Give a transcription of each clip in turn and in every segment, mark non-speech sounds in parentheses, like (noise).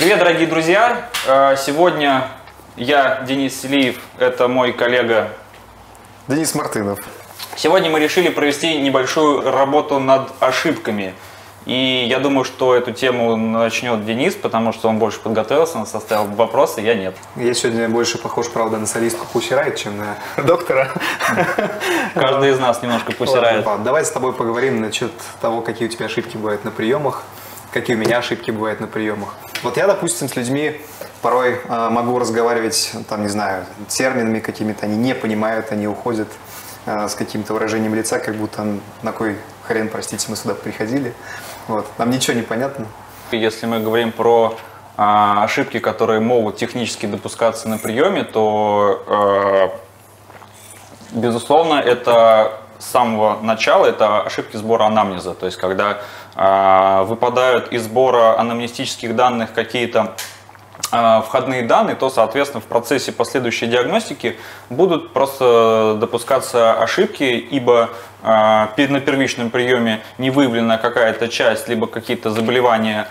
Привет, дорогие друзья! Э, Сегодня я, Денис Селиев, это мой коллега. Денис Мартынов. Сегодня мы решили провести небольшую работу над ошибками. И я думаю, что эту тему начнет Денис, потому что он больше подготовился, он составил вопросы, я нет. Я сегодня больше похож, правда, на солистку Пусси Райт, чем на (laughs) доктора. Каждый из нас немножко пусирает. Давай с тобой поговорим насчет того, какие у тебя ошибки бывают на приемах, какие у меня ошибки бывают на приемах. Вот я, допустим, с людьми порой э, могу разговаривать, там, не знаю, терминами какими-то, они не понимают, они уходят э, с каким-то выражением лица, как будто на кой хрен, простите, мы сюда приходили. Вот. Нам ничего не понятно. Если мы говорим про а, ошибки, которые могут технически допускаться на приеме, то, э, безусловно, это с самого начала это ошибки сбора анамнеза. То есть, когда э, выпадают из сбора анамнестических данных какие-то э, входные данные, то, соответственно, в процессе последующей диагностики будут просто допускаться ошибки, ибо э, на первичном приеме не выявлена какая-то часть, либо какие-то заболевания,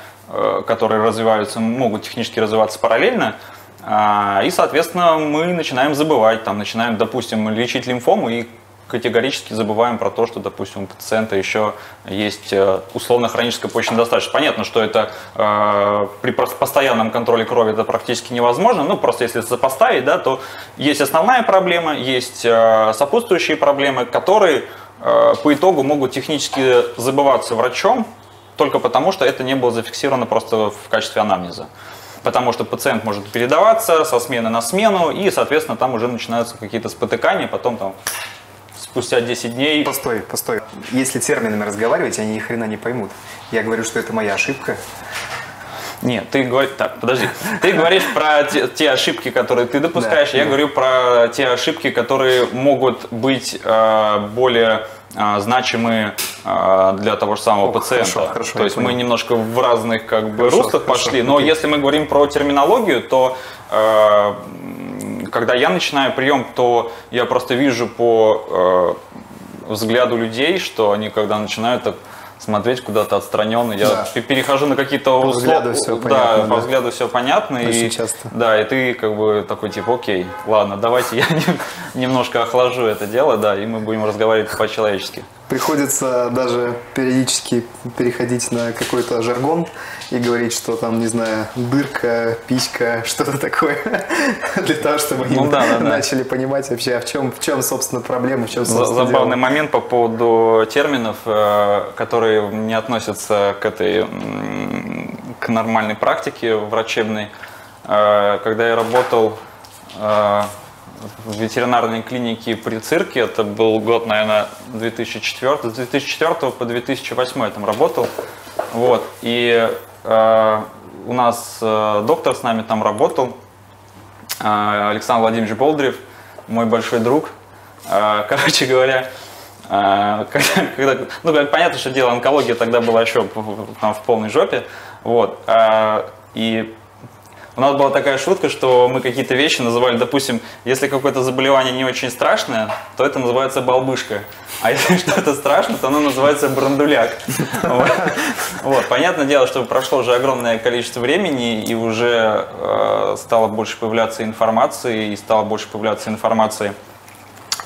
которые развиваются, могут технически развиваться параллельно, а, и, соответственно, мы начинаем забывать, там, начинаем, допустим, лечить лимфому и категорически забываем про то, что, допустим, у пациента еще есть э, условно-хроническая почечная недостаточность. Понятно, что это э, при постоянном контроле крови это практически невозможно. Ну, просто если сопоставить, да, то есть основная проблема, есть э, сопутствующие проблемы, которые э, по итогу могут технически забываться врачом, только потому, что это не было зафиксировано просто в качестве анамнеза потому что пациент может передаваться со смены на смену, и, соответственно, там уже начинаются какие-то спотыкания, потом там спустя 10 дней... Постой, постой. Если терминами разговаривать, они ни хрена не поймут. Я говорю, что это моя ошибка. Нет, ты говоришь, так, подожди, ты говоришь про те, те ошибки, которые ты допускаешь, да, я да. говорю про те ошибки, которые могут быть э, более э, значимые э, для того же самого О, пациента. Хорошо, хорошо, то есть понял. мы немножко в разных как бы хорошо, руслах хорошо, пошли, но окей. если мы говорим про терминологию, то э, когда я начинаю прием, то я просто вижу по э, взгляду людей, что они когда начинают так смотреть куда-то отстраненно. Я да. перехожу на какие-то по взгляду все да, понятно. Да, по взгляду все понятно. Очень и, часто. Да, и ты как бы такой типа, окей, ладно, давайте я немножко охлажу это дело, да, и мы будем разговаривать по-человечески. Приходится даже периодически переходить на какой-то жаргон и говорить, что там, не знаю, дырка, писька, (laughs) что-то такое, (laughs) для того, чтобы ну, они да, да, начали да. понимать вообще, а в чем, в чем, собственно, проблема, в чем, собственно, Забавный дело. момент по поводу терминов, э, которые не относятся к этой, к нормальной практике врачебной. Э, когда я работал э, в ветеринарной клинике при цирке. Это был год, наверное, 2004. С 2004 по 2008 я там работал. Вот. И у нас э, доктор с нами там работал, э, Александр Владимирович Болдырев, мой большой друг. Э, (laughs) короче говоря, э, когда, ну, понятно, что дело онкология тогда была еще там, в полной жопе. Вот. Э, и у нас была такая шутка, что мы какие-то вещи называли, допустим, если какое-то заболевание не очень страшное, то это называется балбышка. А если (laughs) что-то страшно, то оно называется брандуляк. (laughs) Вот. Понятное дело, что прошло уже огромное количество времени, и уже э, стало больше появляться информации, и стало больше появляться информации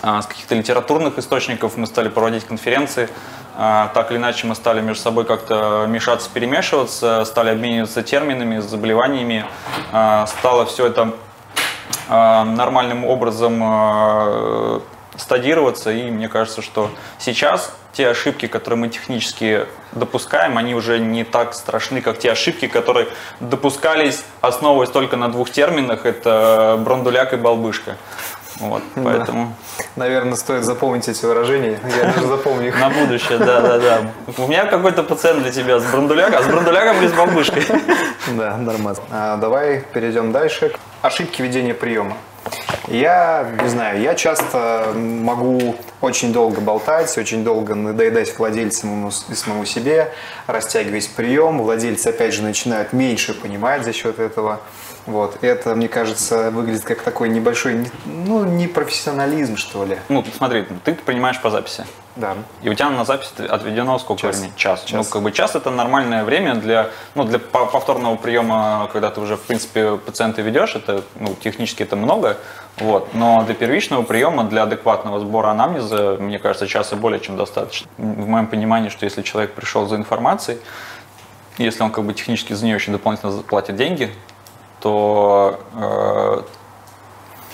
э, с каких-то литературных источников. Мы стали проводить конференции а, так или иначе мы стали между собой как-то мешаться, перемешиваться, стали обмениваться терминами, заболеваниями, а, стало все это а, нормальным образом стадироваться, и мне кажется, что сейчас те ошибки, которые мы технически допускаем, они уже не так страшны, как те ошибки, которые допускались, основываясь только на двух терминах, это брандуляк и балбышка. Вот, поэтому... Да. Наверное, стоит запомнить эти выражения. Я даже запомню их. На будущее, да, да, да. У меня какой-то пациент для тебя с брандуляком, а с брандуляком или с бабушкой. Да, нормально. А, давай перейдем дальше. Ошибки ведения приема. Я не знаю, я часто могу очень долго болтать, очень долго надоедать владельцам и самому себе, растягивать прием. Владельцы, опять же, начинают меньше понимать за счет этого. Вот. Это, мне кажется, выглядит как такой небольшой, не- ну, не профессионализм, что ли. Ну, смотри, ты принимаешь по записи. Да. И у тебя на запись отведено сколько Час. времени? Час. Час. Ну, как бы час это нормальное время для, ну, для по- повторного приема, когда ты уже, в принципе, пациента ведешь, это, ну, технически это много, вот. Но для первичного приема, для адекватного сбора анамнеза, мне кажется, часа более чем достаточно. В моем понимании, что если человек пришел за информацией, если он как бы технически за нее еще дополнительно платит деньги, то э,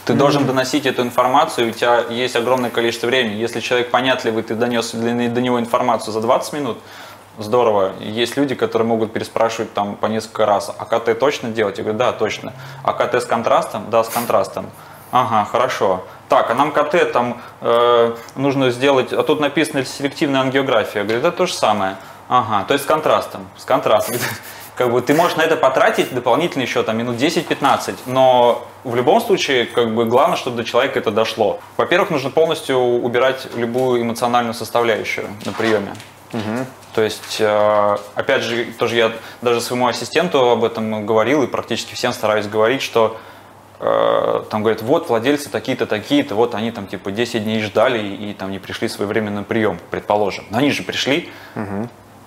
ты должен доносить эту информацию, у тебя есть огромное количество времени. Если человек понятливый, ты донес для- до него информацию за 20 минут, здорово. Есть люди, которые могут переспрашивать там по несколько раз, а КТ точно делать? Я говорю, да, точно. А КТ с контрастом? Да, с контрастом. Ага, хорошо. Так, а нам КТ там э, нужно сделать, а тут написано селективная ангиография. Я говорю, это то же самое. Ага, то есть с контрастом. С контрастом. (laughs) Как бы ты можешь на это потратить дополнительно еще там минут 10-15, но в любом случае, как бы главное, чтобы до человека это дошло. Во-первых, нужно полностью убирать любую эмоциональную составляющую на приеме. То есть, э, опять же, тоже я даже своему ассистенту об этом говорил и практически всем стараюсь говорить, что э, там говорят, вот владельцы такие-то, такие-то, вот они там типа 10 дней ждали и, и там не пришли своевременно на прием, предположим. Но они же пришли,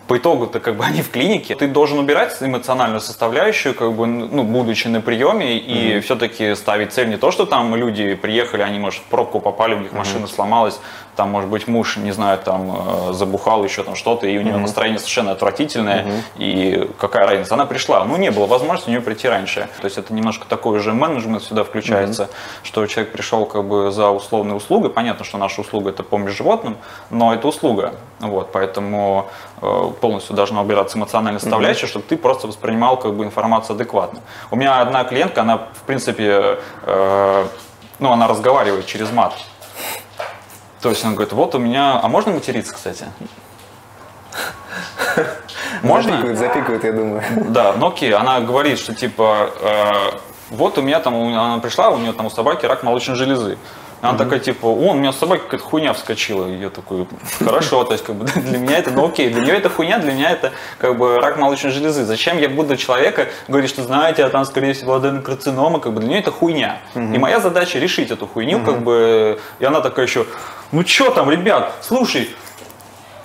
по итогу-то как бы они в клинике, ты должен убирать эмоциональную составляющую, как бы, ну, будучи на приеме, и все-таки ставить цель не то, что там люди приехали, они, может, в пробку попали, у них машина сломалась, там, может быть, муж, не знаю, там, э, забухал еще там что-то, и у него настроение совершенно отвратительное, и какая разница, она пришла, ну, не было возможности у нее прийти раньше. То есть это немножко такой уже менеджмент сюда включается, что человек пришел как бы за условной услугой, понятно, что наша услуга это помощь животным, но это услуга, вот, поэтому э, полностью должна убираться эмоциональная составляющая, чтобы ты просто воспринимал как бы информацию адекватно. У меня одна клиентка, она в принципе, э, ну она разговаривает через мат. То есть она говорит, вот у меня, а можно материться, кстати? Можно? Запикают, запикают, я думаю. Да, ну окей, она говорит, что типа, э, вот у меня там, она пришла, у нее там у собаки рак молочной железы. И Она такая, типа, о, у меня у собаки какая-то хуйня вскочила. И я такой, хорошо, то есть, как бы, (laughs) для меня это, ну окей, для нее это хуйня, для меня это, как бы, рак молочной железы. Зачем я буду человека говорить, что, знаете, а там, скорее всего, аденокарцинома, как бы, для нее это хуйня. И моя задача решить эту хуйню, как бы, и она такая еще, ну что там, ребят, слушай,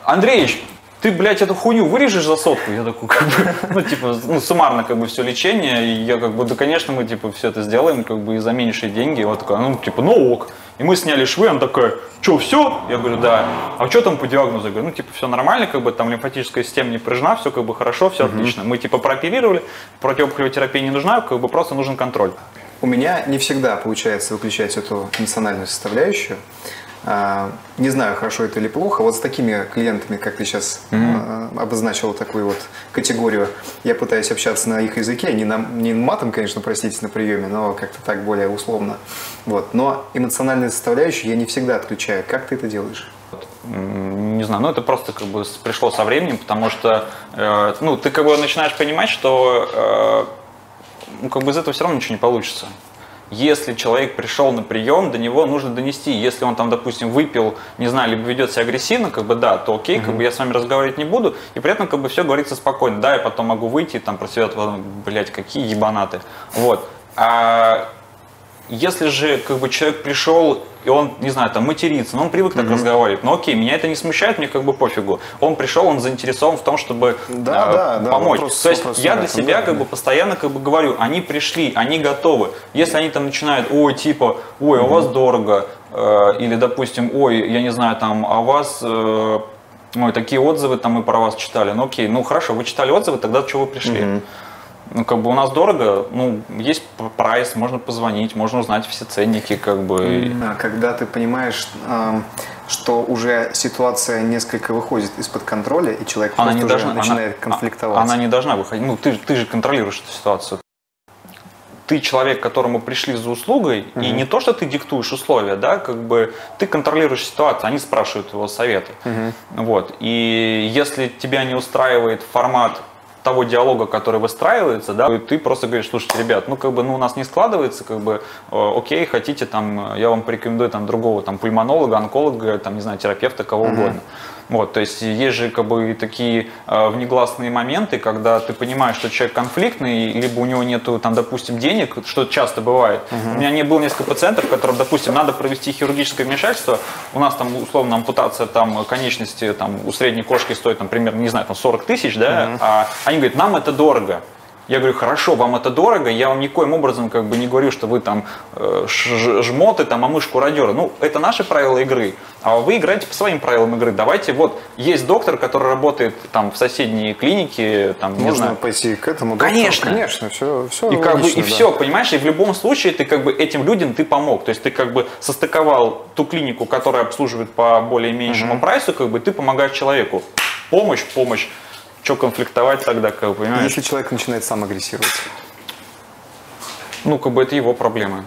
Андреевич, ты, блядь, эту хуйню вырежешь за сотку? Я такой, как бы, (laughs) ну, типа, ну, суммарно, как бы, все лечение, и я, как бы, да, конечно, мы, типа, все это сделаем, как бы, и за меньшие деньги. И вот такая, ну, типа, ну, ок. И мы сняли швы, она такая, что, все? Я говорю, да. А что там по диагнозу? Я говорю, ну, типа, все нормально, как бы, там лимфатическая система не поражена, все, как бы, хорошо, все отлично. Мы, типа, прооперировали, противопухолевая терапия не нужна, как бы, просто нужен контроль. У меня не всегда получается выключать эту эмоциональную составляющую. А, Не знаю, хорошо это или плохо. Вот с такими клиентами, как ты сейчас а, обозначил такую вот категорию, я пытаюсь общаться на их языке, не, на, не матом, конечно, простите, на приеме, но как-то так более условно. Вот. Но эмоциональную составляющую я не всегда отключаю. Как ты это делаешь? Не знаю, ну это просто как бы пришло со временем, потому что э, ну, ты как бы начинаешь понимать, что э, ну, как бы из этого все равно ничего не получится. Если человек пришел на прием, до него нужно донести. Если он там, допустим, выпил, не знаю, либо ведет себя агрессивно, как бы да, то окей, как бы я с вами разговаривать не буду. И при этом как бы все говорится спокойно. Да, я потом могу выйти, там про себя, блядь, какие ебанаты. Вот. А если же как бы человек пришел и он, не знаю, там матерится, но он привык так разговаривать, ну окей, меня это не смущает, мне как бы пофигу. Он пришел, он заинтересован в том, чтобы Да, э, да, да, помочь. вопрос- То есть вопрос я для себя да. как бы постоянно как бы говорю, они пришли, они готовы. Если они там начинают, ой, типа, ой, а у вас дорого, э, или, допустим, ой, я не знаю, там, а у вас э, Ой, такие отзывы там мы про вас читали. Ну окей, ну хорошо, вы читали отзывы, тогда чего вы пришли? Ну, как бы у нас дорого, ну, есть прайс, можно позвонить, можно узнать все ценники, как бы. Когда ты понимаешь, что уже ситуация несколько выходит из-под контроля, и человек Она не должна, начинает она- конфликтовать. Она не должна выходить. Ну, ты, ты же контролируешь эту ситуацию. Ты человек, к которому пришли за услугой, и не то, что ты диктуешь условия, да, как бы ты контролируешь ситуацию, они спрашивают его советы. Вот. И если тебя не устраивает формат того диалога, который выстраивается, да, ты просто говоришь, слушайте, ребят, ну как бы, ну у нас не складывается, как бы, э, окей, хотите, там, э, я вам порекомендую там другого, там, пульмонолога, онколога, там, не знаю, терапевта, кого угодно. Вот, то есть есть же как бы такие э, внегласные моменты, когда ты понимаешь, что человек конфликтный, либо у него нету там, допустим, денег, что часто бывает. Угу. У меня не было несколько пациентов, которым, допустим, надо провести хирургическое вмешательство, у нас там условно ампутация там конечности там у средней кошки стоит, там, примерно, не знаю, там 40 тысяч, да, угу. а они говорят, нам это дорого. Я говорю, хорошо, вам это дорого, я вам никоим образом как бы не говорю, что вы там э, жмоты, там, а мы шкуродеры. Ну, это наши правила игры, а вы играете по своим правилам игры. Давайте, вот, есть доктор, который работает там в соседней клинике, там, Можно не знаю. пойти к этому доктору? Конечно. Конечно, все, все И, логично, как бы, и да. все, понимаешь, и в любом случае ты как бы этим людям ты помог. То есть ты как бы состыковал ту клинику, которая обслуживает по более меньшему угу. прайсу, как бы ты помогаешь человеку. Помощь, помощь что конфликтовать тогда, как понимаешь? Если человек начинает сам агрессировать. Ну, как бы это его проблемы.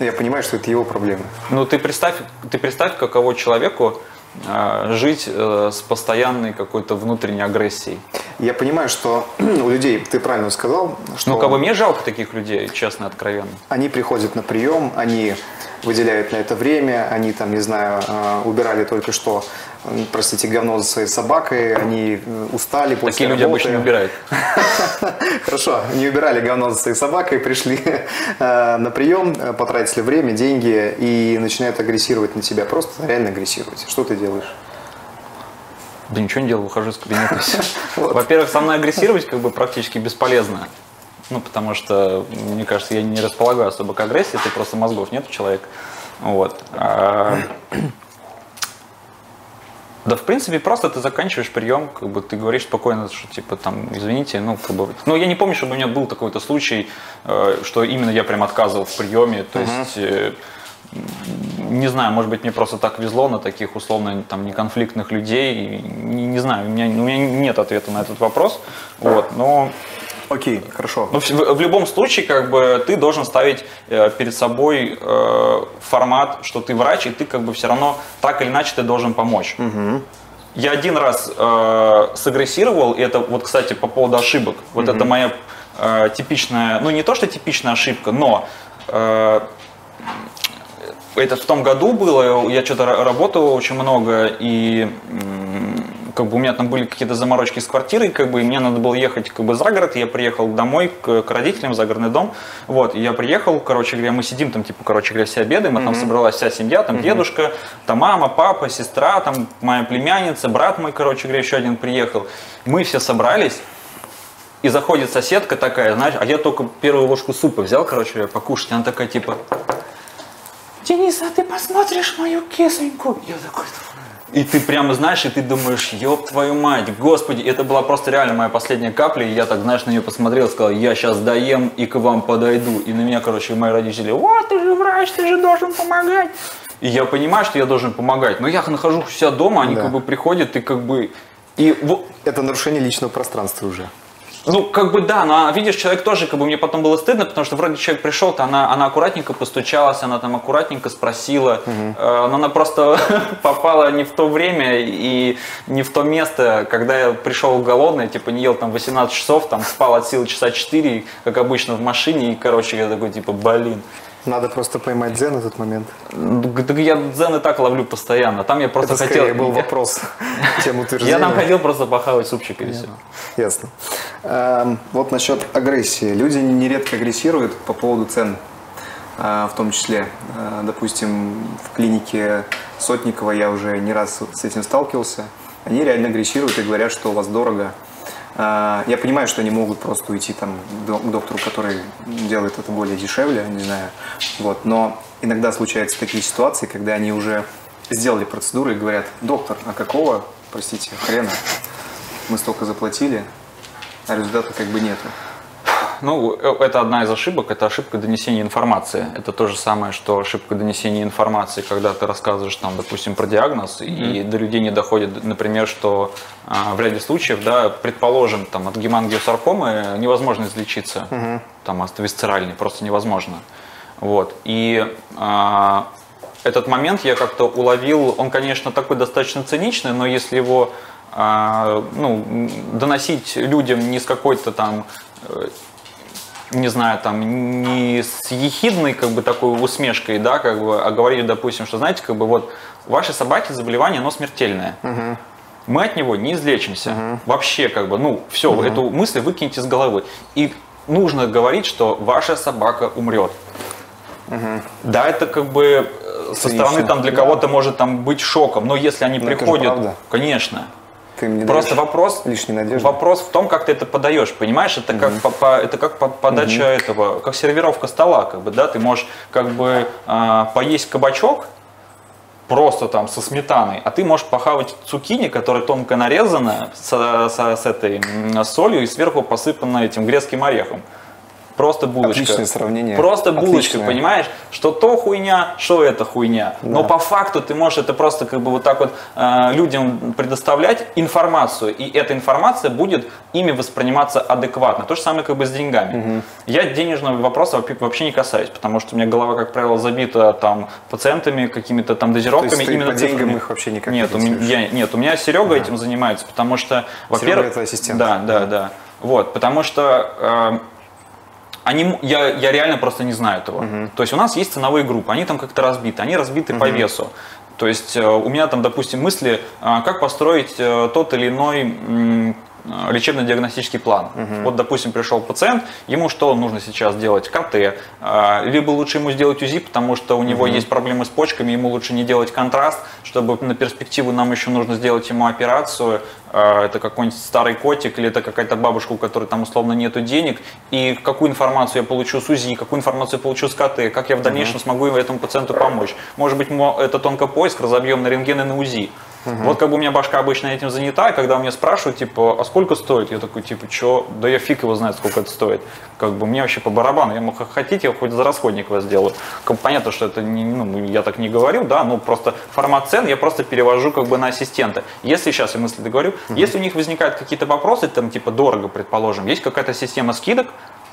Я понимаю, что это его проблемы. Ну, ты представь, ты представь, каково человеку э, жить э, с постоянной какой-то внутренней агрессией. Я понимаю, что (clears throat) у людей, ты правильно сказал, что... Ну, как бы мне жалко таких людей, честно, откровенно. Они приходят на прием, они выделяют на это время, они там, не знаю, э, убирали только что простите, говно за своей собакой, они э, устали после Такие люди работы. обычно не убирают. (laughs) Хорошо, не убирали говно за своей собакой, пришли (laughs) э, на прием, э, потратили время, деньги и начинают агрессировать на тебя. Просто реально агрессировать. Что ты делаешь? Да ничего не делаю, выхожу из кабинета. (laughs) Во-первых, со мной агрессировать как бы практически бесполезно. Ну, потому что, мне кажется, я не располагаю особо к агрессии, ты просто мозгов нет у человека. Вот. Да, в принципе, просто ты заканчиваешь прием, как бы ты говоришь спокойно, что типа там, извините, ну, как бы. Ну, я не помню, чтобы у меня был такой-то случай, э, что именно я прям отказывал в приеме. То uh-huh. есть, э, не знаю, может быть, мне просто так везло на таких условно там неконфликтных людей. Не, не знаю, у меня, у меня нет ответа на этот вопрос. Вот, но Окей, хорошо. Но в, в любом случае, как бы ты должен ставить э, перед собой э, формат, что ты врач, и ты как бы все равно так или иначе ты должен помочь. Угу. Я один раз э, сагрессировал, и это вот, кстати, по поводу ошибок. Вот угу. это моя э, типичная, ну не то что типичная ошибка, но э, это в том году было, я что-то работал очень много, и как бы у меня там были какие-то заморочки с квартирой, как бы, и мне надо было ехать как бы за город, я приехал домой к, к родителям загородный дом, вот, я приехал, короче говоря, мы сидим там, типа, короче говоря, все обедаем, а mm-hmm. там собралась вся семья, там mm-hmm. дедушка, там мама, папа, сестра, там моя племянница, брат мой, короче говоря, еще один приехал, мы все собрались, и заходит соседка такая, знаешь, а я только первую ложку супа взял, короче, покушать, она такая, типа, Денис, а ты посмотришь мою кисоньку? Я такой, и ты прямо знаешь, и ты думаешь, ёб твою мать, господи, это была просто реально моя последняя капля, и я так, знаешь, на нее посмотрел, сказал, я сейчас доем и к вам подойду. И на меня, короче, мои родители, вот, ты же врач, ты же должен помогать. И я понимаю, что я должен помогать, но я нахожусь у себя дома, они да. как бы приходят, и как бы... И... Это нарушение личного пространства уже. Ну, как бы да, но видишь, человек тоже, как бы мне потом было стыдно, потому что вроде человек пришел, то она, она аккуратненько постучалась, она там аккуратненько спросила, угу. э, но она просто (laughs) попала не в то время и не в то место, когда я пришел голодный, типа не ел там 18 часов, там спал от силы часа 4, как обычно в машине, и, короче, я такой, типа, блин. Надо просто поймать дзен этот момент. Я дзен и так ловлю постоянно. Там я просто Это хотел... был (laughs) вопрос, (laughs) тем утверждения. Я там хотел просто похавать супчик и все. Ясно. Эм, вот насчет агрессии. Люди нередко агрессируют по поводу цен, э, в том числе. Э, допустим, в клинике Сотникова я уже не раз с этим сталкивался. Они реально агрессируют и говорят, что у вас дорого. А, я понимаю, что они могут просто уйти там к доктору, который делает это более дешевле, не знаю. Вот. Но иногда случаются такие ситуации, когда они уже сделали процедуру и говорят, доктор, а какого, простите, хрена, мы столько заплатили, а результата как бы нету. Ну, э, это одна из ошибок, это ошибка донесения информации. Это то же самое, что ошибка донесения информации, когда ты рассказываешь, там, допустим, про диагноз, mm-hmm. и до людей не доходит, например, что а, в ряде случаев, да, предположим, там, от гемангиосаркомы невозможно излечиться, mm-hmm. там, от висцеральной, просто невозможно. Вот. И а, этот момент я как-то уловил, он, конечно, такой достаточно циничный, но если его а, ну, доносить людям не с какой-то там э, не знаю, там, не с ехидной, как бы, такой усмешкой, да, как бы, а говорили, допустим, что, знаете, как бы, вот, вашей собаки заболевание, оно смертельное. Угу. мы от него не излечимся. Вообще, как бы, ну, все, эту мысль выкиньте из головы. И нужно говорить, что ваша собака умрет. Да, это как бы э, со стороны там для кого-то может там быть шоком, но если они Но же приходят, конечно. Ты мне Просто вопрос, лишней надежды. вопрос в том, как ты это подаешь, понимаешь? Это как по- по- это как по- подача этого, как сервировка стола, как бы, да? Ты можешь как бы а, поесть кабачок просто там со сметаной, а ты можешь похавать цукини, которая тонко нарезана со- со- с этой м, солью и сверху посыпана этим грецким орехом. Просто булочка. Отличное сравнение. Просто булочка, Отличное. понимаешь? Что то хуйня, что это хуйня. Но Да. по факту ты можешь это просто как бы вот так вот э, людям предоставлять информацию, и эта информация будет ими восприниматься адекватно. То же самое как бы с деньгами. Я денежного вопроса вообще- не касаюсь, потому что у меня голова, как правило, забита там пациентами, какими-то там дозировками. ты именно по деньгам цифрами. их вообще никак не нет, у меня, я- нет, у меня Серега этим занимается, потому что, во-первых, твой ассистент. Да, да, да. Вот, потому что э, они, я, я реально просто не знаю этого. То есть у нас есть ценовые группы, они там как-то разбиты, они разбиты по весу. То есть э, у меня там, допустим, мысли, а, как построить э, тот или иной лечебно-диагностический план. Вот, допустим, пришел пациент, ему что нужно сейчас делать? КТ. а, Либо лучше ему сделать УЗИ, потому что у него есть проблемы с почками, ему лучше не делать контраст, чтобы на перспективу нам еще нужно сделать ему операцию. А, Это какой-нибудь старый котик или это какая-то бабушка, у которой там условно нету денег. И какую информацию я получу с УЗИ, какую информацию я получу с КТ, как я в дальнейшем смогу этому пациенту помочь. Может быть, мы этот онкопоиск разобьем на рентген и на УЗИ. Вот как бы у меня башка обычно этим занята, и когда меня спрашивают, типа, а сколько стоит? Я такой, типа, что? Да я фиг его знает, сколько это стоит. Как бы мне вообще по барабану. Я, х- хотите, я хоть за расходник вас сделаю. Как понятно, что это не, ну, я так не говорю, да, ну просто формат цен я просто перевожу как бы на ассистента. Если сейчас я мысли договорю, если у них возникают какие-то вопросы, там, типа, дорого, предположим, есть какая-то система скидок,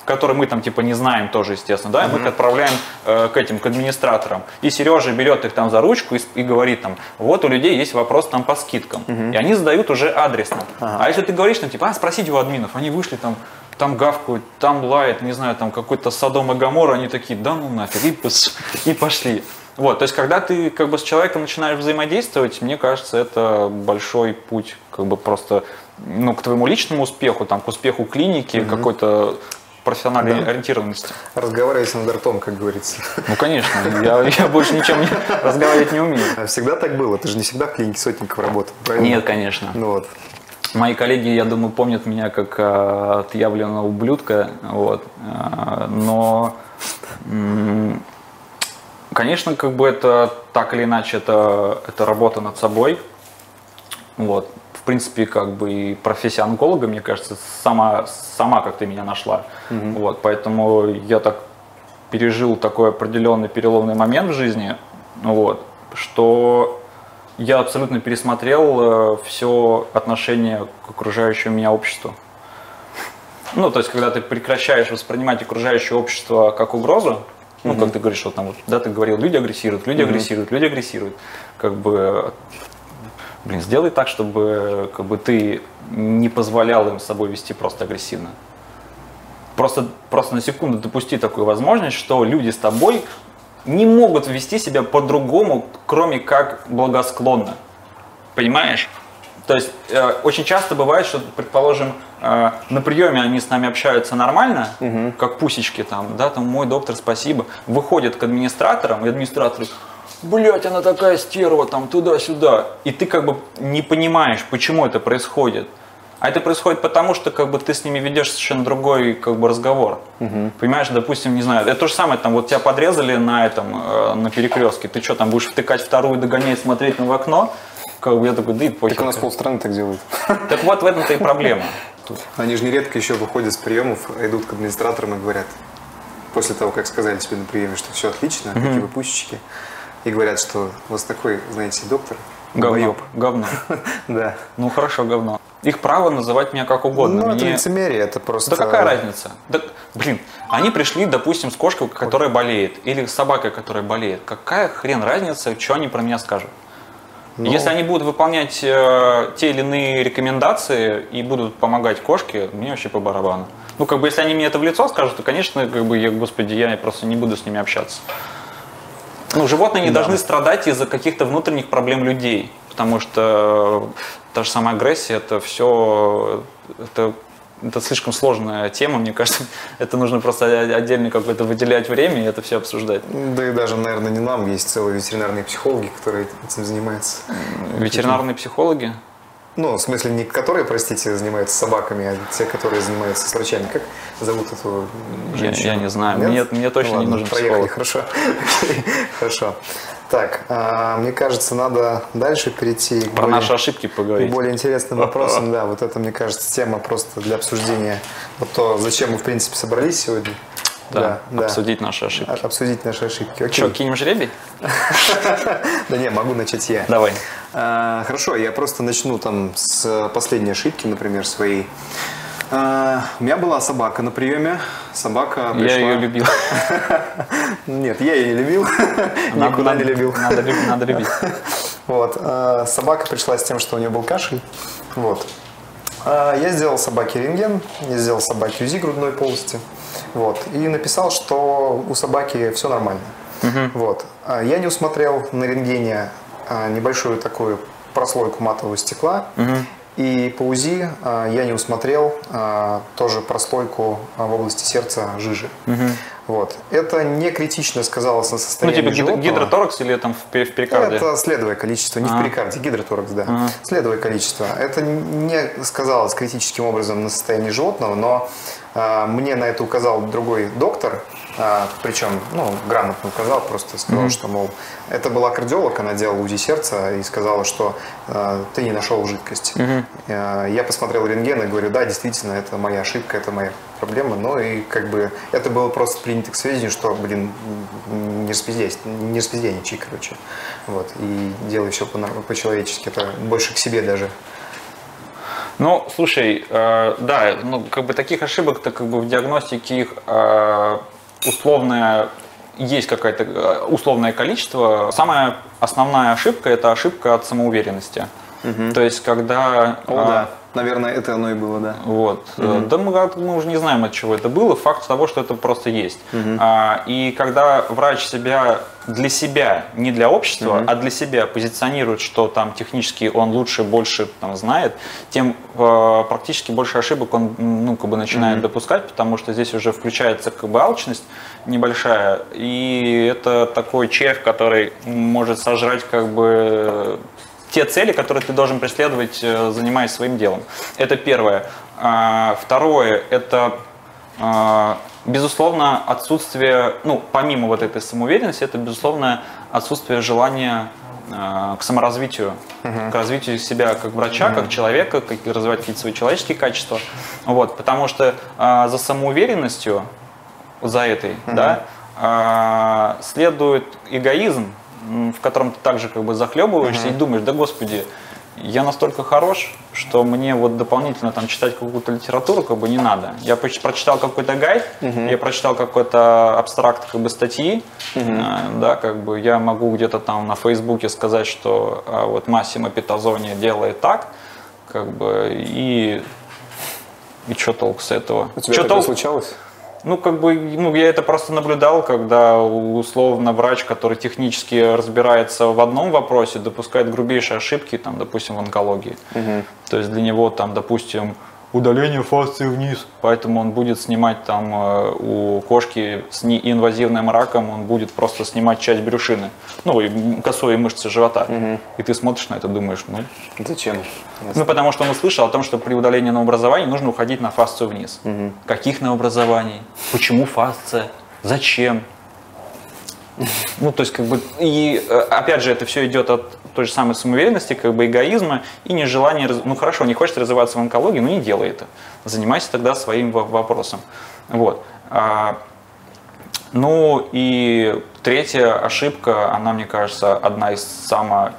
которые мы там типа не знаем тоже, естественно, да, и мы их отправляем э, к этим, к администраторам. И Сережа берет их там за ручку и, и говорит там, вот у людей есть вопрос там по скидкам. И они задают уже адресно. А если ты говоришь, там, типа, а, спросите у админов, они вышли там, там гавкают, там лает, не знаю, там какой-то Содом и Гоморра, они такие, да ну нафиг, и, пос- и пошли. Вот, то есть, когда ты как бы с человеком начинаешь взаимодействовать, мне кажется, это большой путь, как бы просто, ну, к твоему личному успеху, там, к успеху клиники, какой-то профессиональной ориентированности. Разговаривай с ртом, как говорится. Ну, конечно, я, я больше ничем не, разговаривать не умею. А Всегда так было? Ты же не всегда в клинике Сотников работал, правильно? Нет, конечно. Ну вот. Мои коллеги, я думаю, помнят меня как э, отъявленного ублюдка, вот. Э, но, конечно, как бы это так или иначе это это работа над собой, вот. В принципе, как бы и профессия онколога, мне кажется, сама сама как ты меня нашла, вот. Поэтому я так пережил такой определенный переломный момент в жизни, вот, что я абсолютно пересмотрел все отношение к окружающему меня обществу. Ну, то есть, когда ты прекращаешь воспринимать окружающее общество как угрозу, ну, как ты говоришь, вот там вот, да, ты говорил, люди агрессируют, люди агрессируют, люди агрессируют, как бы, блин, сделай так, чтобы как бы ты не позволял им с собой вести просто агрессивно. Просто, просто на секунду допусти такую возможность, что люди с тобой не могут вести себя по-другому, кроме как благосклонно. Понимаешь? То есть э, очень часто бывает, что, предположим, э, на приеме они с нами общаются нормально, как пусечки там, да, там мой доктор, спасибо, выходят к администраторам, и администраторы, блять, она такая стерва, там туда-сюда. И ты как бы не понимаешь, почему это происходит. А это происходит потому, что как бы ты с ними ведешь совершенно другой как бы разговор. Понимаешь, допустим, не знаю, это то же самое, там вот тебя подрезали на этом, э, на перекрестке, ты что, там будешь втыкать вторую, догонять, смотреть на в окно? Как бы я такой, да и похер. Так у нас полстраны так делают. (laughs) Так вот в этом-то и проблема. Они же нередко еще выходят с приемов, идут к администраторам и говорят, после того, как сказали тебе на приеме, что все отлично, какие вы пусечки, и говорят, что у вас такой, знаете, доктор, Говно. долбоёб». Говно. (laughs) Да. Ну хорошо, говно. Их право называть меня как угодно. Ну, это Мне- лицемерие, это просто... Да какая разница? Да, блин, они пришли, допустим, с кошкой, которая болеет, или с собакой, которая болеет. Какая хрен разница, что они про меня скажут? Ну. Если они будут выполнять э, те или иные рекомендации и будут помогать кошке, мне вообще по барабану. Ну, как бы, если они мне это в лицо скажут, то, конечно, как бы, я, господи, я просто не буду с ними общаться. Ну, животные не должны страдать из-за каких-то внутренних проблем людей. потому что та же самая агрессия, это все, это это слишком сложная тема, мне кажется, (laughs) это нужно просто отдельно какое-то выделять время и это все обсуждать. Да и даже, наверное, не нам, есть целые ветеринарные психологи, которые этим занимаются. Ветеринарные психологи? Ну, в смысле, не которые, простите, занимаются собаками, а те, которые занимаются с врачами. Как зовут эту женщину? Я, я не знаю. Мне, мне точно ну, ладно, не нужен проехали, психолог. Хорошо. (laughs) Хорошо. Так, а, мне кажется, надо дальше перейти Про более, наши ошибки поговорить. К более интересным (laughs) вопросам. Да, вот это, мне кажется, тема просто для обсуждения. Вот то, зачем мы, в принципе, собрались сегодня. Да, да, обсудить наши ошибки. Обсудить наши ошибки. Окей. Что, кинем жребий? (laughs) Да не, могу начать я. Давай. А, хорошо, я просто начну там с последней ошибки, например, своей. А, у меня была собака на приеме. Собака пришла... Я ее любил. (laughs) Нет, я ее не любил. (laughs) Никуда не любил. Надо любить. Вот. А, собака пришла с тем, что у нее был кашель. Вот. Я сделал собаке рентген, я сделал собаке УЗИ грудной полости. Вот. И написал, что у собаки все нормально. Угу. Вот. Я не усмотрел на рентгене небольшую такую прослойку матового стекла. Угу. И по УЗИ а, я не усмотрел а, тоже прослойку а, в области сердца жижи. Угу. Вот. Это не критично сказалось на состоянии Ну, типа животного. гидроторакс или там в перикарде? Это следовое количество, не а. в перикарде, гидроторакс, да. А. Следовое количество. Это не сказалось критическим образом на состоянии животного, но а, мне на это указал другой доктор, а, причем, ну, грамотно указал, просто сказал, mm-hmm. что, мол, это была кардиолог, она делала УЗИ сердца и сказала, что э, ты не нашел жидкость. Mm-hmm. Э, я посмотрел рентген и говорю, да, действительно, это моя ошибка, это моя проблема. Ну и как бы это было просто принято к сведению, что, блин, не распиздяйничай, короче. Вот, и делай все по-человечески, это больше к себе даже. Ну, слушай, э, да, ну, как бы таких ошибок-то как бы в диагностике их э, условная есть какое-то э, условное количество. Самая основная ошибка – это ошибка от самоуверенности. Угу. То есть, когда… О, а, да. Наверное, это оно и было, да. Вот. Угу. Да мы, мы уже не знаем, от чего это было. Факт того, что это просто есть. Угу. А, и когда врач себя для себя, не для общества, угу. а для себя позиционирует, что там технически он лучше, больше там, знает, тем э, практически больше ошибок он ну, как бы начинает угу. допускать, потому что здесь уже включается как бы алчность небольшая, и это такой червь, который может сожрать как бы те цели, которые ты должен преследовать, э, занимаясь своим делом. Это первое. А, второе – это а, безусловно, отсутствие, ну, помимо вот этой самоуверенности, это, безусловно, отсутствие желания а, к саморазвитию, uh-huh. к развитию себя как врача, uh-huh. как человека, как развивать какие-то свои человеческие качества. Вот, потому что э, за самоуверенностью, за этой, uh-huh. да, э, следует эгоизм, в котором ты также как бы захлебываешься uh-huh. и думаешь, да господи, я настолько хорош, что мне вот дополнительно там читать какую-то литературу как бы не надо. Я прочитал какой-то гайд, uh-huh. я прочитал какой-то абстракт как бы статьи, uh-huh. да, как бы я могу где-то там на Фейсбуке сказать, что а, вот Массимо Питазони делает так, как бы и и что толк с этого? У тебя что толк? случалось? Ну, как бы, ну, я это просто наблюдал, когда условно врач, который технически разбирается в одном вопросе, допускает грубейшие ошибки, там, допустим, в онкологии. Угу. То есть для него, там, допустим, удаление фасции вниз. Поэтому он будет снимать там э, у кошки с неинвазивным раком, он будет просто снимать часть брюшины, ну и косой мышцы живота. Угу. И ты смотришь на это, думаешь, ну зачем? Ну потому что он услышал о том, что при удалении новообразований нужно уходить на фасцию вниз. Угу. Каких новообразований? Почему фасция? Зачем? Ну, то есть, как бы, и э, опять же, это все идет от той же самой самоуверенности, как бы эгоизма и нежелания, ну хорошо, не хочешь развиваться в онкологии, ну не делай это. Занимайся тогда своим вопросом. Вот. А, ну и третья ошибка, она, мне кажется, одна из само,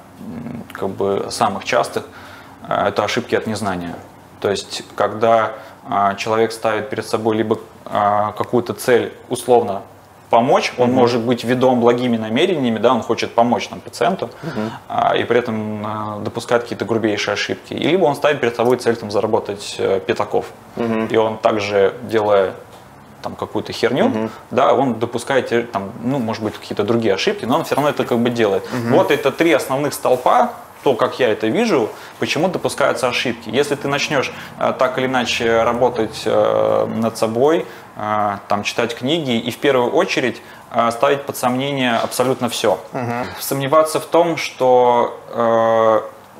как бы, самых частых, э, это ошибки от незнания. То есть, когда а, человек ставит перед собой либо а, какую-то цель условно помочь, он угу. может быть ведом благими намерениями, да, он хочет помочь нам пациенту, угу. а, и при этом а, допускает какие-то грубейшие ошибки. И либо он ставит перед собой цель там, заработать э, пятаков, угу. и он также, делая там какую-то херню, угу. да, он допускает э, там, ну, может быть, какие-то другие ошибки, но он все равно это как бы делает. Угу. Вот это три основных столпа, то, как я это вижу, почему допускаются ошибки. Если ты начнешь э, так или иначе работать э, над собой, э, там, читать книги и в первую очередь ставить под сомнение абсолютно все. Угу. Сомневаться в том, что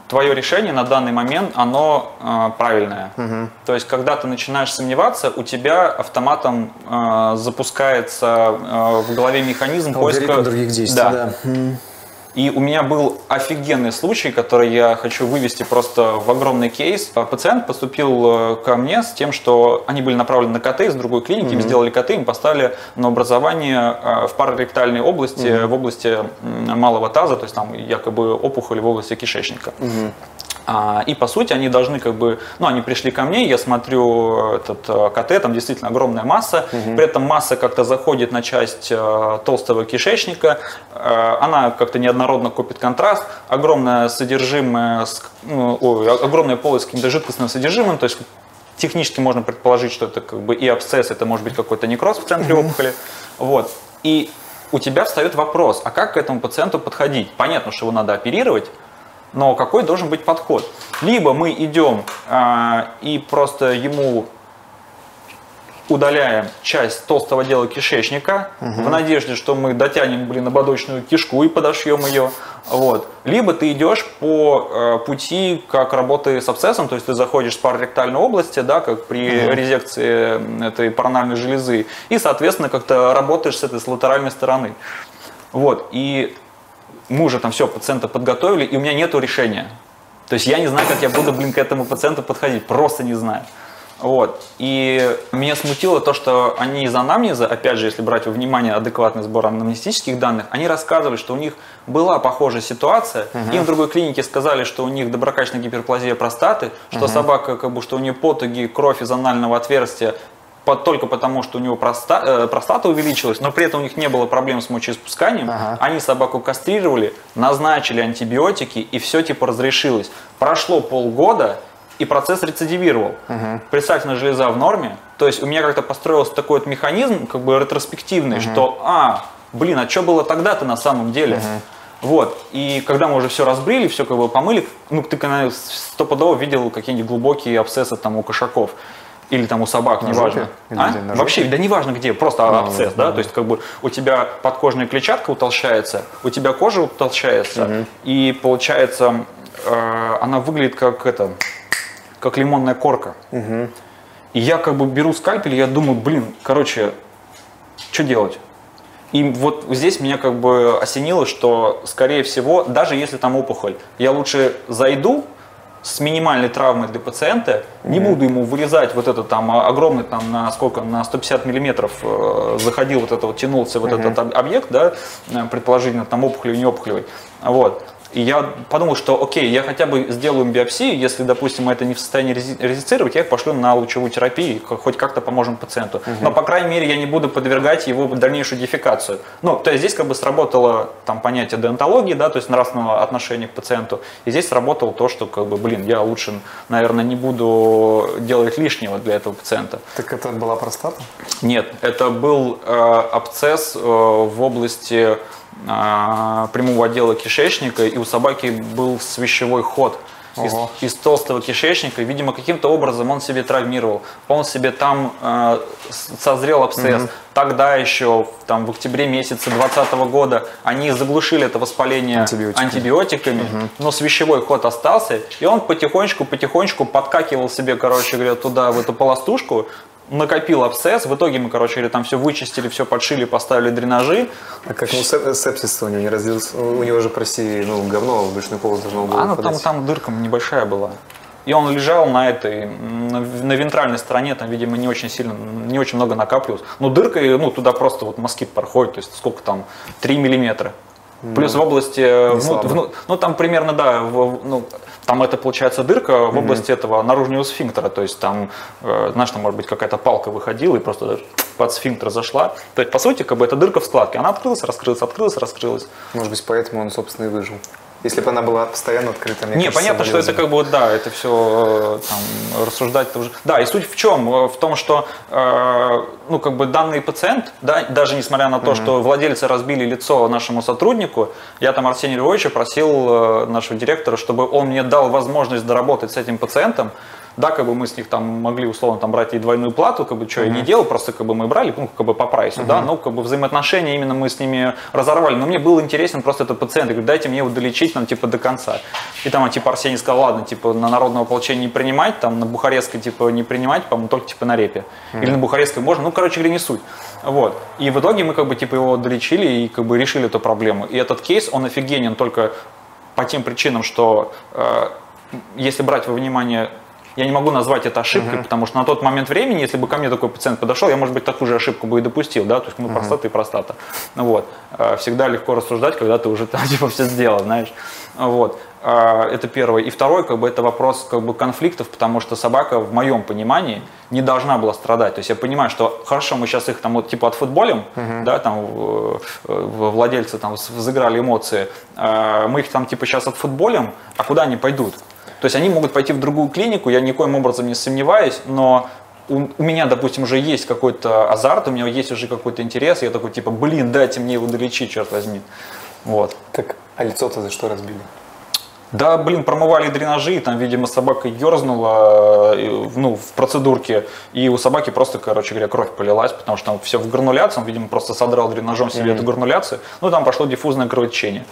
твое решение на данный момент, оно э, правильное. Угу. То есть, когда ты начинаешь сомневаться, у тебя автоматом э, запускается э, в голове механизм Алгоритм поиска... других действий, да. да. И у меня был офигенный случай, который я хочу вывести просто в огромный кейс. Пациент поступил э, ко мне с тем, что они были направлены на КТ из другой клиники, mm-hmm. им сделали КТ, им поставили на образование э, в параректальной области, mm-hmm. в области малого таза, то есть там якобы опухоль в области кишечника. Mm-hmm. А, и по сути они должны как бы, ну они пришли ко мне, я смотрю этот э, КТ, там действительно огромная масса, угу. при этом масса как-то заходит на часть э, толстого кишечника, э, она как-то неоднородно копит контраст, огромное содержимое, ну, ой, огромная полость с каким-то жидкостным содержимым, то есть технически можно предположить, что это как бы и абсцесс, это может быть какой-то некроз в центре опухоли, вот. И у тебя встает вопрос, а как к этому пациенту подходить? Понятно, что его надо оперировать, но какой должен быть подход? Либо мы идем э, и просто ему удаляем часть толстого дела кишечника угу. в надежде, что мы дотянем, блин, ободочную кишку и подошьем ее. Вот. Либо ты идешь по э, пути, как работы с абсцессом, то есть ты заходишь в параректальной области, да, как при угу. резекции этой паранальной железы, и, соответственно, как-то работаешь с этой с латеральной стороны. Вот. И мы уже там все, пациента подготовили, и у меня нет решения. То есть я не знаю, как я буду, блин, к этому пациенту подходить, просто не знаю. Вот. И меня смутило то, что они из анамнеза, опять же, если брать во внимание адекватный сбор анамнестических данных, они рассказывали, что у них была похожая ситуация. Угу. Им в другой клинике сказали, что у них доброкачественная гиперплазия простаты, что угу. собака, как бы, что у нее потуги, кровь из анального отверстия только потому, что у него проста, э, простата увеличилась, но при этом у них не было проблем с мочеиспусканием, ага. они собаку кастрировали, назначили антибиотики, и все типа разрешилось. Прошло полгода, и процесс рецидивировал. Угу. Предстательная железа в норме, то есть у меня как-то построился такой вот механизм, как бы ретроспективный, угу. что, а, блин, а что было тогда-то на самом деле? Угу. Вот, и когда мы уже все разбрили, все как бы помыли, ну, ты, конечно, стопудово видел какие-нибудь глубокие абсцессы там у кошаков или там у собак, на неважно. А? Вообще, да неважно где, просто а, абсцесс, да, да, то есть как бы у тебя подкожная клетчатка утолщается, у тебя кожа утолщается, угу. и получается э, она выглядит как это, как лимонная корка. Угу. И я как бы беру скальпель, я думаю, блин, короче, что делать? И вот здесь меня как бы осенило, что, скорее всего, даже если там опухоль, я лучше зайду, с минимальной травмой для пациента, не буду ему вырезать вот этот там огромный там на сколько, на 150 миллиметров э, заходил вот это вот, тянулся вот mm-hmm. этот объект, да, э, предположительно там опухолевый, не опухолевый, вот. И я подумал, что окей, я хотя бы сделаю биопсию, если, допустим, это не в состоянии резицировать, я их пошлю на лучевую терапию, хоть как-то поможем пациенту. Угу. Но, по крайней мере, я не буду подвергать его дальнейшую дефекацию. Ну, то есть здесь как бы сработало там понятие деонтологии, да, то есть нравственного отношения к пациенту. И здесь сработало то, что, как бы, блин, я лучше, наверное, не буду делать лишнего для этого пациента. Так это была простата? Нет, это был э, абсцесс э, в области прямого отдела кишечника, и у собаки был свящевой ход из, из толстого кишечника. Видимо, каким-то образом он себе травмировал. Он себе там э, созрел абсцесс. Угу. Тогда еще, там, в октябре месяце 2020 года, они заглушили это воспаление антибиотиками, антибиотиками угу. но свящевой ход остался, и он потихонечку-потихонечку подкакивал себе, короче говоря, туда, в эту полостушку, накопил абсцесс, в итоге мы, короче говоря, там все вычистили, все подшили, поставили дренажи. А как ну, сепсис у него не разделился? У него же, прости, ну, говно в брюшной полость должно было А, ну, там, там дырка небольшая была. И он лежал на этой, на, на вентральной стороне, там, видимо, не очень сильно, не очень много накапливалось. Ну, дырка, ну, туда просто вот москит проходит, то есть сколько там, 3 миллиметра. Плюс ну, в области, ну, в, ну, там примерно, да, в, ну, там это получается дырка в области этого наружного сфинктера, то есть там, э, знаешь, там может быть какая-то палка выходила и просто под сфинктер зашла. То есть, по сути, как бы это дырка в складке, она открылась, раскрылась, открылась, раскрылась. Может быть, поэтому он, собственно, и выжил. Если бы она была постоянно открыта, мне Не, кажется, понятно, что это как бы, да, это все там, рассуждать тоже. Да, и суть в чем? Э, В том, что, э, ну, как бы данный пациент, да, даже несмотря на то, что владельцы разбили лицо нашему сотруднику, я там Арсения Львовича просил э, нашего директора, чтобы он мне дал возможность доработать с этим пациентом, да, как бы мы с них там могли условно там брать и двойную плату, как бы что я не делал, просто как бы мы брали, ну, как бы по прайсу, да, ну, как бы взаимоотношения именно мы с ними разорвали, но мне был интересен просто этот пациент, я говорю, дайте мне его долечить, там, типа, до конца. И там, типа, Арсений сказал, ладно, типа, на народное ополчение не принимать, там, на Бухарестской, типа, не принимать, по-моему, только, типа, на репе. Или на Бухарестской можно, ну, короче говоря, не суть. Вот. И в итоге мы, как бы, типа, его долечили и, как бы, решили эту проблему. И этот кейс, он офигенен только по тем причинам, что э, если брать во внимание я не могу назвать это ошибкой, потому что на тот момент времени, если бы ко мне такой пациент подошел, я, может быть, такую же ошибку бы и допустил, да, то есть, ну, простата и простата. Ну, Вот. Э, Всегда легко рассуждать, когда ты уже (laughs) там, типа, все сделал, знаешь. Вот. Э, Это первое. И второе, как бы, это вопрос, как бы, конфликтов, потому что собака, в моем понимании, не должна была страдать. То есть я понимаю, что хорошо, мы сейчас их там вот типа отфутболим, да, там э, э, владельцы там взыграли эмоции, э, мы их там типа сейчас отфутболим, а куда они пойдут? То есть они могут пойти в другую клинику, я никоим образом не сомневаюсь, но у, у меня, допустим, уже есть какой-то азарт, у меня есть уже какой-то интерес, я такой, типа, блин, дайте мне его долечить, черт возьми. Вот. Так, а лицо-то за что разбили? Да, блин, промывали дренажи, и там, видимо, собака ерзнула э, ну, в процедурке, и у собаки просто, короче говоря, кровь полилась, потому что там все в грануляции, он, видимо, просто содрал дренажом себе эту грануляцию, ну, там пошло диффузное кровотечение.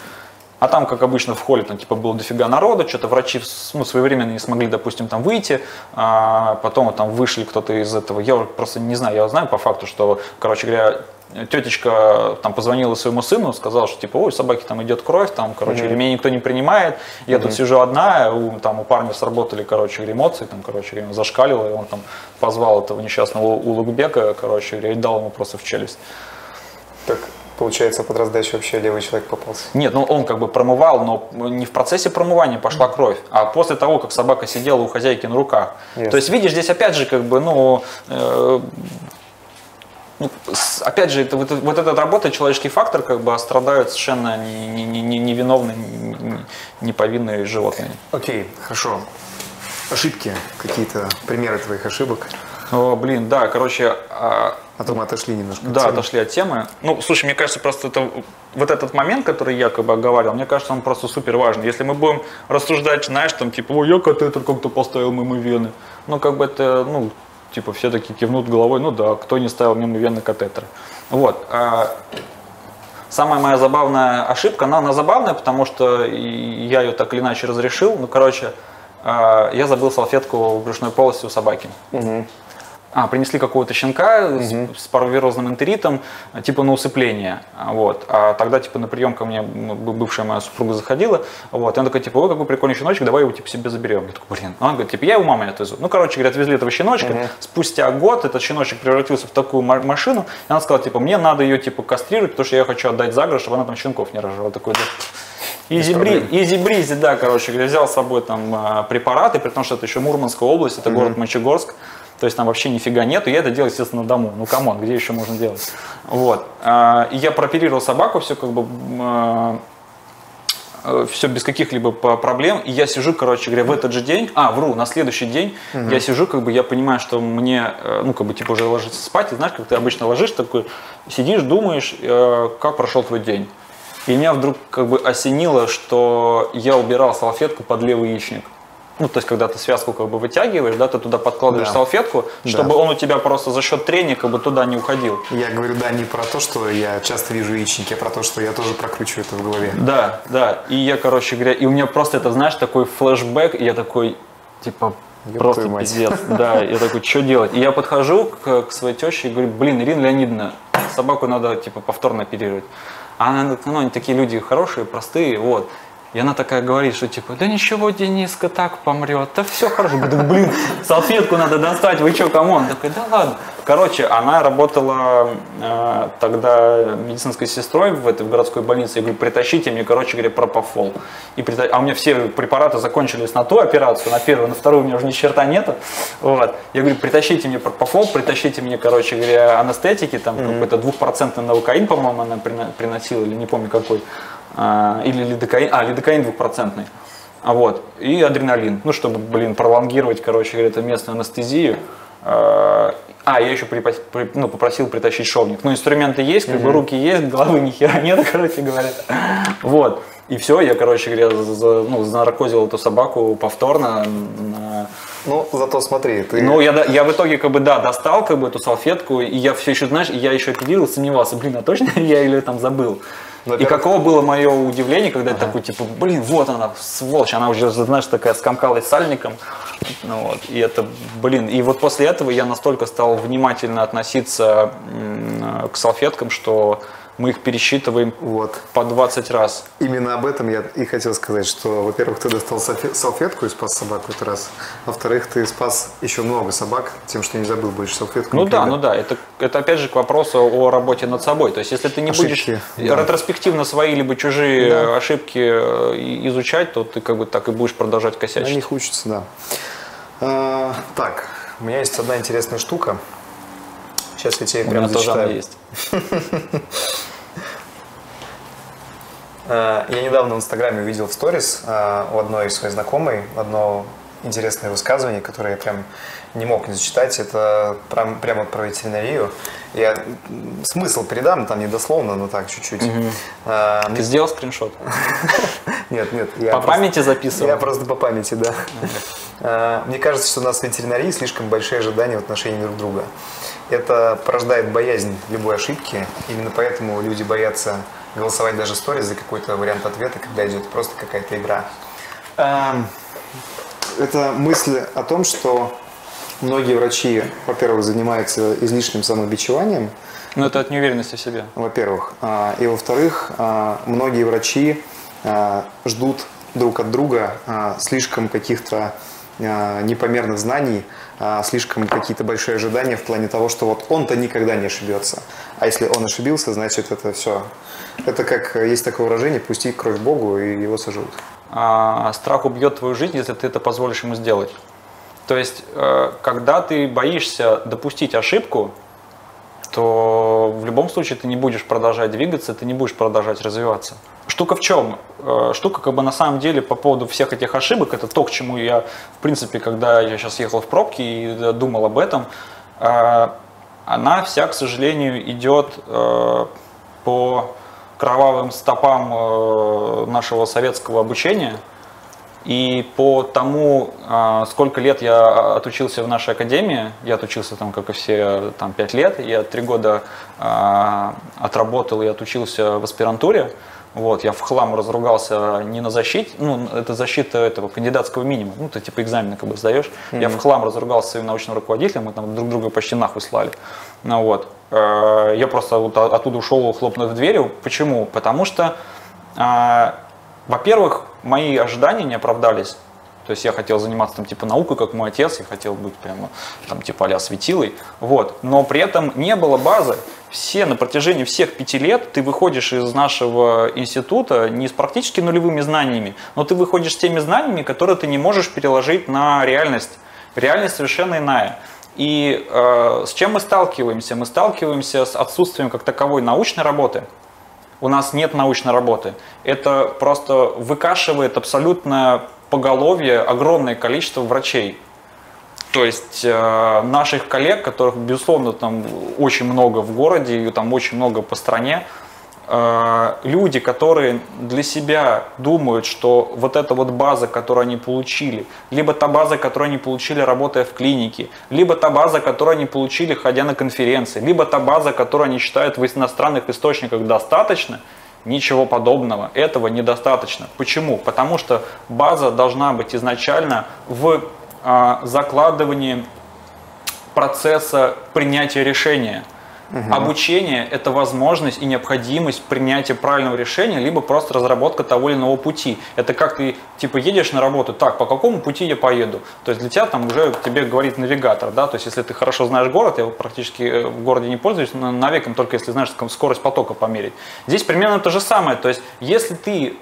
А там, как обычно, в холле, там, типа, было дофига народа, что-то врачи ну, своевременно не смогли, допустим, там выйти, а потом там вышли кто-то из этого. Я просто не знаю, я знаю по факту, что, короче говоря, тетечка там позвонила своему сыну, сказала, что типа, ой, собаке там идет кровь, там, короче, говоря, меня никто не принимает, я тут сижу одна, у, там у парня сработали, короче, эмоции, там, короче, зашкалило, и он там позвал этого несчастного Улугбека, короче, и дал ему просто в челюсть. Так, получается, под раздачу вообще левый человек попался. Нет, ну он как бы промывал, но не в процессе промывания пошла кровь, а после того, как собака сидела у хозяйки на руках. Ясно. То есть, видишь, здесь опять же, как бы, ну, э, ну, опять же, это, вот, вот этот работает человеческий фактор, как бы, а страдают совершенно не- не- не- не- невиновные, не- неповинные животные. Окей, хорошо. Ошибки, какие-то примеры твоих ошибок. О, блин, да, короче, а, А то мы отошли немножко. от Да, темы. отошли от темы. Ну, слушай, мне кажется, просто это, вот этот момент, который я как бы оговаривал, мне кажется, он просто супер важный. Если мы будем рассуждать, знаешь, там, типа, ой, я катетер как-то поставил мимо вены. Ну, как бы это, ну, типа, все таки кивнут головой, ну да, кто не ставил мимо вены катетер. Вот. а Самая моя забавная ошибка, она, она забавная, потому что я ее так или иначе разрешил. Ну, короче, а, я забыл салфетку в брюшной полости у собаки. А, принесли какого-то щенка с, с паровирозным энтеритом, а, типа на усыпление. А, Вот. А тогда, типа, на прием ко мне б- бывшая моя супруга заходила. Вот. И она такая, типа, ой, какой прикольный щеночек, давай его, типа, себе заберем. Я такой, блин. Она говорит, типа, я его маме отвезу. Ну, короче говоря, отвезли этого щеночка. Спустя год этот щеночек превратился в такую ма- машину. И она сказала, типа, мне надо ее, типа, кастрировать, потому что я хочу отдать за город, чтобы она там щенков не рожала. Такой, да. Easy, bree, easy breezy, да, короче говоря, взял с собой там а, препараты, при том, что это еще Мурманская область, это город Мончегорск, то есть там вообще нифига нету, я это делал, естественно, на дому, ну come on, где еще можно делать? Вот, А, и я прооперировал собаку, все как бы, все без каких-либо проблем, и я сижу, короче говоря, в этот же день, а, вру, на следующий день, я сижу, как бы, я понимаю, что мне, э, ну, как бы, типа, уже ложиться спать, и знаешь, как ты обычно ложишься, такой, сидишь, думаешь, э, как прошел твой день. И меня вдруг как бы осенило, что я убирал салфетку под левый яичник. Ну, то есть, когда ты связку как бы вытягиваешь, да, ты туда подкладываешь Да. салфетку, Да. чтобы он у тебя просто за счет трения как бы туда не уходил. Я говорю, да, не про то, что я часто вижу яичники, а про то, что я тоже прокручиваю это в голове. Да, да. И я, короче говоря, и у меня просто это, знаешь, такой флешбэк, и я такой, типа, Ёб просто пиздец. Да, я такой, что делать? И я подхожу к, к своей теще и говорю, блин, Ирина Леонидовна, собаку надо, типа, повторно оперировать. А она, ну, они такие люди хорошие, простые, вот. И она такая говорит, что типа, да ничего, Дениска так помрет, да все хорошо. Говорю, блин, салфетку надо достать, вы что, кому? Он такой, да ладно. Короче, она работала э, тогда медицинской сестрой в этой в городской больнице. Я говорю, притащите мне, короче говоря, пропофол. И прита- А у меня все препараты закончились на ту операцию, на первую, на вторую у меня уже ни черта нету. Вот. Я говорю, притащите мне пропофол, притащите мне, короче говоря, анестетики, там какой-то двухпроцентный наукаин, по-моему, она приносила, или не помню какой. А, или лидокаин, а, лидокаин двухпроцентный. А вот, и адреналин, ну, чтобы, блин, пролонгировать, короче говоря, это местную анестезию. А, а, я еще припас, при, ну, попросил притащить шовник. Ну, инструменты есть, как бы руки есть, головы ни хера нет, (laughs) короче говоря. Вот. И все, я, короче говоря, за, ну, занаркозил эту собаку повторно. Ну, зато смотри, ты... Ну, я, я в итоге, как бы, да, достал, как бы, эту салфетку, и я все еще, знаешь, я еще апеллировал, сомневался, блин, а точно (laughs) я или там забыл? И каково было мое удивление, когда ага. я такой, типа, блин, вот она, сволочь, она уже, знаешь, такая скомкалась сальником. Ну, вот, и это, блин, и вот после этого я настолько стал внимательно относиться к салфеткам, что мы их пересчитываем вот. по 20 раз. Именно об этом я и хотел сказать, что, во-первых, ты достал салфетку и спас собаку этот раз. Во-вторых, ты спас еще много собак тем, что не забыл больше салфетку. Ну да, ну да. Это, это опять же к вопросу о работе над собой. То есть, если ты не ошибки, будешь да. ретроспективно свои либо чужие да. ошибки э, изучать, то ты как бы так и будешь продолжать косячить. На них учатся, да. А, так, у меня есть одна интересная штука. Сейчас я тебе у прямо зачитаю. есть. (laughs) Э, я недавно в Инстаграме увидел в сторис э, у одной своей знакомой одно интересное высказывание, которое я прям не мог не зачитать. Это прям, прямо про ветеринарию. Я смысл передам, там не дословно, но так чуть-чуть. Угу. А, Ты мне... сделал скриншот? (laughs) Нет, нет. Я по памяти записывал? Я просто по памяти, да. А, мне кажется, что у нас в ветеринарии слишком большие ожидания в отношении друг друга. Это порождает боязнь любой ошибки. Именно поэтому люди боятся голосовать даже сторис за какой-то вариант ответа, когда идет просто какая-то игра. Это мысль о том, что многие врачи, во-первых, занимаются излишним самобичеванием. Ну, это от неуверенности в себе. Во-первых. А, и во-вторых, а, многие врачи а, ждут друг от друга слишком каких-то непомерных знаний, слишком какие-то большие ожидания в плане того, что вот он-то никогда не ошибется. А если он ошибился, значит это все. Это как есть такое выражение, пусти кровь Богу и его сожрут. А, страх убьет твою жизнь, если ты это позволишь ему сделать. То есть, э, когда ты боишься допустить ошибку, то в любом случае ты не будешь продолжать двигаться, ты не будешь продолжать развиваться. Штука в чем? Э, штука как бы на самом деле по поводу всех этих ошибок, это то, к чему я, в принципе, когда я сейчас ехал в пробке и думал об этом, э, она вся, к сожалению, идет по кровавым стопам нашего советского обучения – и по тому, а, сколько лет я отучился в нашей академии, я отучился там, как и все, там 5 лет, я 3 года а, отработал и отучился в аспирантуре, вот, я в хлам разругался не на защите, ну, это защита этого кандидатского минимума, ну, ты типа экзамены как бы сдаешь. Mm-hmm. Я в хлам разругался своим научным руководителем, мы там друг друга почти нахуй слали. Ну, вот. Э, я просто вот оттуда ушел, хлопнув дверью. Почему? Потому что, во-первых, мои ожидания не оправдались. То есть я хотел заниматься там типа наукой, как мой отец, я хотел быть прямо там типа а светилой. Вот. Но при этом не было базы. Все на протяжении всех пяти лет ты выходишь из нашего института не с практически нулевыми знаниями, но ты выходишь с теми знаниями, которые ты не можешь переложить на реальность. Реальность совершенно иная. И э, с чем мы сталкиваемся? Мы сталкиваемся с отсутствием как таковой научной работы у нас нет научной работы. Это просто выкашивает абсолютно поголовье огромное количество врачей. То есть э, наших коллег, которых, безусловно, там очень много в городе, и там очень много по стране, люди, которые для себя думают, что вот эта вот база, которую они получили, либо та база, которую они получили, работая в клинике, либо та база, которую они получили, ходя на конференции, либо та база, которую они считают в иностранных источниках достаточно, ничего подобного, этого недостаточно. Почему? Потому что база должна быть изначально в э, закладывании процесса принятия решения – Угу. Обучение – это возможность и необходимость принятия правильного решения, либо просто разработка того или иного пути. Это как ты типа едешь на работу, так, по какому пути я поеду? То есть для тебя там уже тебе говорит навигатор, да, то есть если ты хорошо знаешь город, я практически э, в городе не пользуюсь, навеком только если знаешь скорость потока померить. Здесь примерно то же самое, то есть если ты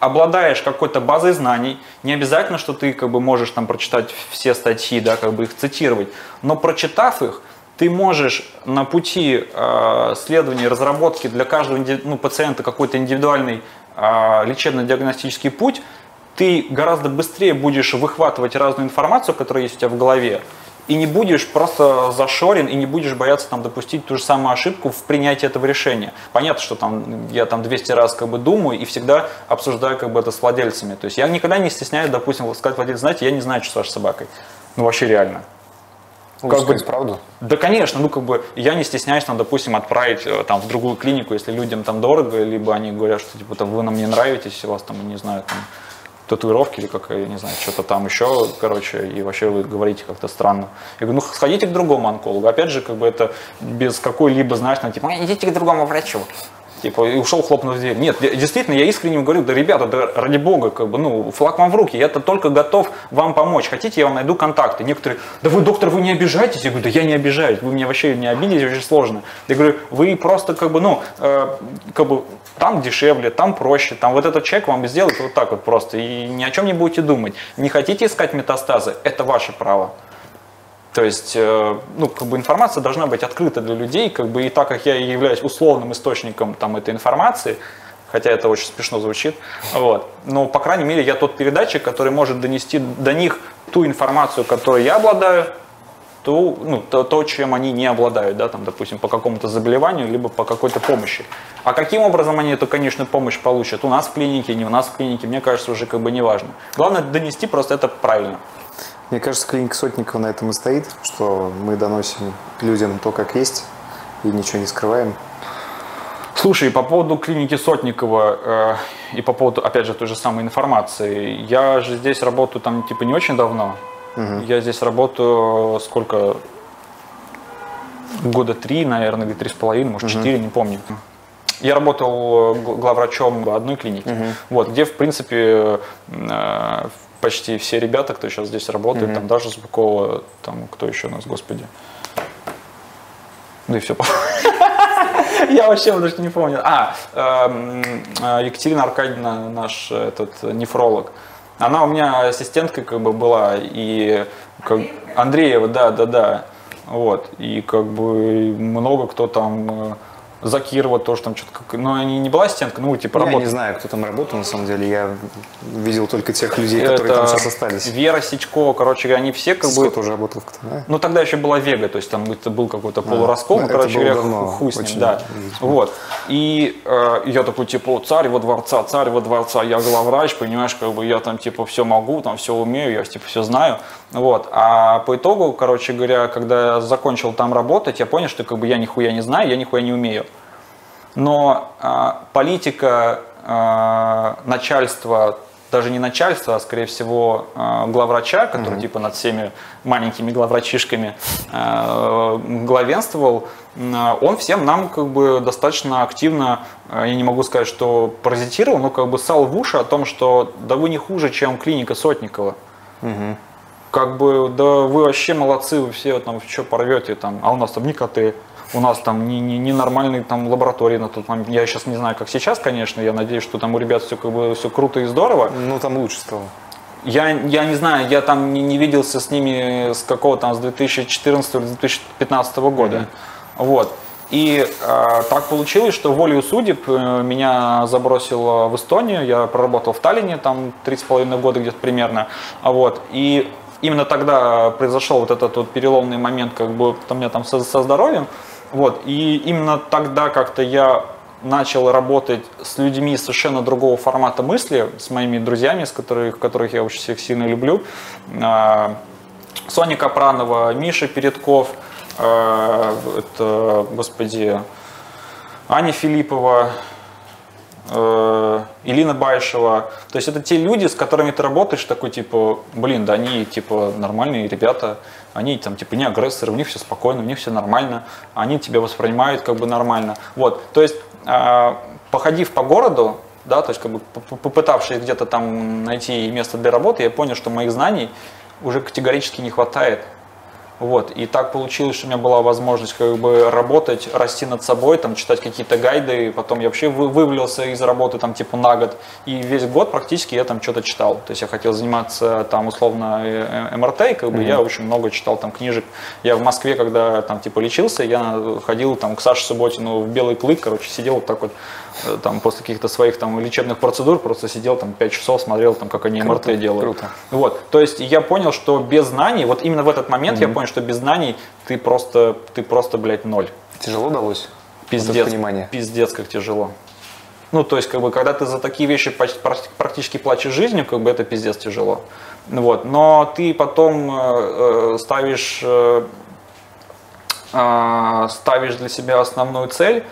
обладаешь какой-то базой знаний, не обязательно, что ты как бы можешь там прочитать все статьи, да, как бы их цитировать, но прочитав их, ты можешь на пути э, следования разработки для каждого ну, пациента какой-то индивидуальный э, лечебно-диагностический путь, ты гораздо быстрее будешь выхватывать разную информацию, которая есть у тебя в голове, и не будешь просто зашорен, и не будешь бояться там допустить ту же самую ошибку в принятии этого решения. Понятно, что там я там 200 раз как бы думаю и всегда обсуждаю как бы это с владельцами. То есть я никогда не стесняюсь, допустим, сказать владельцу, знаете, я не знаю, что с вашей собакой. Ну вообще реально. Ну, как бы, правду? Да, конечно, ну, как бы, я не стесняюсь, там, допустим, отправить э, там, в другую клинику, если людям там дорого, либо они говорят, что, типа, там, вы нам не нравитесь, у вас там, не знаю, там, татуировки или как, я не знаю, что-то там еще, короче, и вообще вы говорите как-то странно. Я говорю, ну сходите к другому онкологу. Опять же, как бы это без какой-либо, знаешь, ну, типа, идите к другому врачу типа, и ушел, хлопнув дверь. Нет, действительно, я искренне говорю, да, ребята, да, ради бога, как бы, ну, флаг вам в руки, я-то только готов вам помочь. Хотите, я вам найду контакты. Некоторые, да вы, доктор, вы не обижаетесь? Я говорю, да я не обижаюсь, вы меня вообще не обидите, очень сложно. Я говорю, вы просто, как бы, ну, э, как бы, там дешевле, там проще, там вот этот человек вам сделает вот так вот просто, и ни о чем не будете думать. Не хотите искать метастазы, это ваше право. То есть, э, ну, как бы информация должна быть открыта для людей, как бы и так как я являюсь условным источником там этой информации, хотя это очень смешно звучит, вот, но, по крайней мере, я тот передатчик, который может донести до них ту информацию, которой я обладаю, то, ну, то, то, чем они не обладают, да, там, допустим, по какому-то заболеванию, либо по какой-то помощи. А каким образом они эту, конечно, помощь получат? У нас в клинике, не у нас в клинике, мне кажется, уже как бы не важно. Главное донести просто это правильно. Мне кажется, клиника Сотникова на этом и стоит, что мы доносим людям то, как есть, и ничего не скрываем. Слушай, по поводу клиники Сотникова э, и по поводу, опять же, той же самой информации, я же здесь работаю там типа не очень давно. Угу. Я здесь работаю сколько? Года три, наверное, или три с половиной, может, четыре, угу. не помню. Я работал главврачом одной клиники, угу. вот, где, в принципе, э, почти все ребята, кто сейчас здесь работает, mm-hmm. там даже Зубкова, там кто еще у нас, господи. Да и все. (laughs) Я вообще даже не помню. А, эм, э, Екатерина Аркадьевна, наш этот нефролог. Она у меня ассистенткой как бы была, и как, Андреева, да, да, да. Вот, и как бы много кто там э, Закирова тоже там что-то, ну, они не была стенка, ну, типа, работала. Я не знаю, кто там работал, на самом деле, я видел только тех людей, которые Это там сейчас остались. Вера Сичкова, короче, они все как Сколько бы... тоже работал в КТА? Ну, тогда еще была Вега, то есть там это был какой-то а, полураскол, ну, короче говоря, хуй с ним, да. Вот. И э, я такой, типа, царь во дворца, царь во дворца, я главврач, понимаешь, как бы я там, типа, все могу, там, все умею, я, типа, все знаю. Вот. А по итогу, короче говоря, когда я закончил там работать, я понял, что, как бы, я нихуя не знаю, я нихуя не умею. Но а, политика а, начальства даже не начальство, а скорее всего э, главврача, который mm-hmm. типа над всеми маленькими главврачишками э, главенствовал, э, он всем нам как бы достаточно активно, э, я не могу сказать, что паразитировал, но как бы сал в уши о том, что да вы не хуже, чем клиника Сотникова. Mm-hmm. Как бы, да вы вообще молодцы, вы все там что порвете там, а у нас там не коты у нас там не, не, не нормальные там лаборатории на тот момент. Я сейчас не знаю, как сейчас, конечно. Я надеюсь, что там у ребят все как бы все круто и здорово. Ну, там лучше стало. Я, я не знаю, я там не, не виделся с ними с какого там, с 2014 или 2015 года. Mm-hmm. Вот. И э, так получилось, что волею судеб э, меня забросило в Эстонию. Я проработал в Таллине там три с половиной года где-то примерно. Вот. И именно тогда произошел вот этот вот переломный момент, как бы у меня там со, со здоровьем. Вот, и именно тогда как-то я начал работать с людьми совершенно другого формата мысли, с моими друзьями, с которых, которых я очень всех сильно люблю. А, Соня Капранова, Миша Передков, а, это, господи, Аня Филиппова, Илина э, Байшева. То есть это те люди, с которыми ты работаешь, такой типа, блин, да они типа нормальные ребята, они там типа не агрессоры, у них все спокойно, у них все нормально, они тебя воспринимают как бы нормально. Вот, то есть э, походив по городу, да, то есть как бы попытавшись где-то там найти место для работы, я понял, что моих знаний уже категорически не хватает. Вот. И так получилось, что у меня была возможность как бы работать, расти над собой, там, читать какие-то гайды. И потом я вообще вы, вывалился из работы там, типа на год. И весь год практически я там что-то читал. То есть я хотел заниматься там условно э, э, МРТ, и как бы mm-hmm. я очень много читал там книжек. Я в Москве, когда там типа лечился, я ходил там к Саше Субботину в Белый Клык, короче, сидел вот так вот там после каких-то своих там лечебных процедур просто сидел там 5 часов, смотрел там, как они круто, МРТ делают. Круто. Вот, то есть я понял, что без знаний, вот именно в этот момент mm-hmm. я понял, что без знаний ты просто, ты просто, блядь, ноль. Тяжело далось? Пиздец, пиздец, как тяжело. Ну, то есть, как бы, когда ты за такие вещи практически плачешь жизнью, как бы это пиздец тяжело. Вот. Но ты потом э, э ставишь, э, э, ставишь для себя основную цель,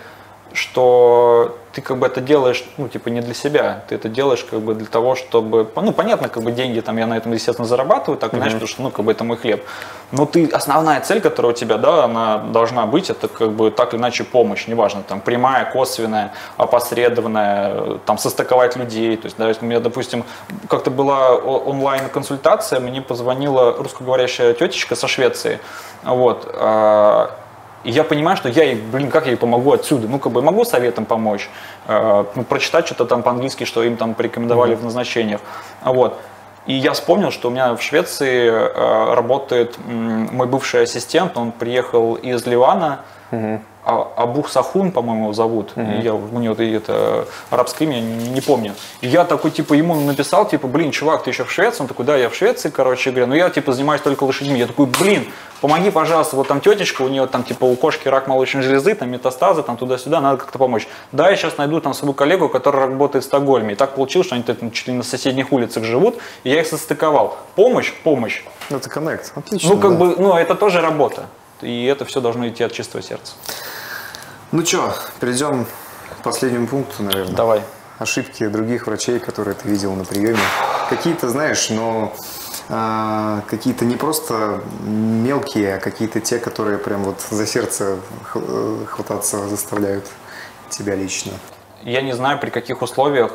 что ты как бы это делаешь, ну, типа, не для себя, ты это делаешь как бы для того, чтобы, ну, понятно, как бы деньги там я на этом, естественно, зарабатываю, так, mm-hmm. знаешь, потому что, ну, как бы это мой хлеб. Но ты, основная цель, которая у тебя, да, она должна быть, это как бы так или иначе помощь, неважно, там, прямая, косвенная, опосредованная, там, состыковать людей, то есть, да, у меня, допустим, как-то была онлайн-консультация, мне позвонила русскоговорящая тетечка со Швеции, вот, а, и я понимаю, что я ей, блин, как я ей помогу отсюда? Ну, как бы могу советом помочь, э, ну, прочитать что-то там по-английски, что им там порекомендовали mm-hmm. в назначениях. Вот. И я вспомнил, что у меня в Швеции э, работает м, мой бывший ассистент, он приехал из Ливана, mm-hmm. А, Абух Сахун, по-моему, его зовут. Mm-hmm. Я, у него это арабское имя, не, не помню. И я такой, типа, ему написал, типа, блин, чувак, ты еще в Швеции? Он такой, да, я в Швеции, короче говоря. Но я, типа, занимаюсь только лошадьми. Я такой, блин, помоги, пожалуйста, вот там тетечка, у нее там, типа, у кошки рак молочной железы, там метастазы, там туда-сюда, надо как-то помочь. Да, я сейчас найду там свою коллегу, которая работает в Стокгольме. И так получилось, что они там чуть ли на соседних улицах живут, и я их состыковал. Помощь, помощь. Это коннект, отлично. Ну, как да. бы, ну, это тоже работа. И это все должно идти от чистого сердца. Ну что, перейдем к последнему пункту, наверное. Давай. Ошибки других врачей, которые ты видел на приеме. Какие-то, знаешь, но э, какие-то не просто мелкие, а какие-то те, которые прям вот за сердце хвататься заставляют тебя лично. Я не знаю, при каких условиях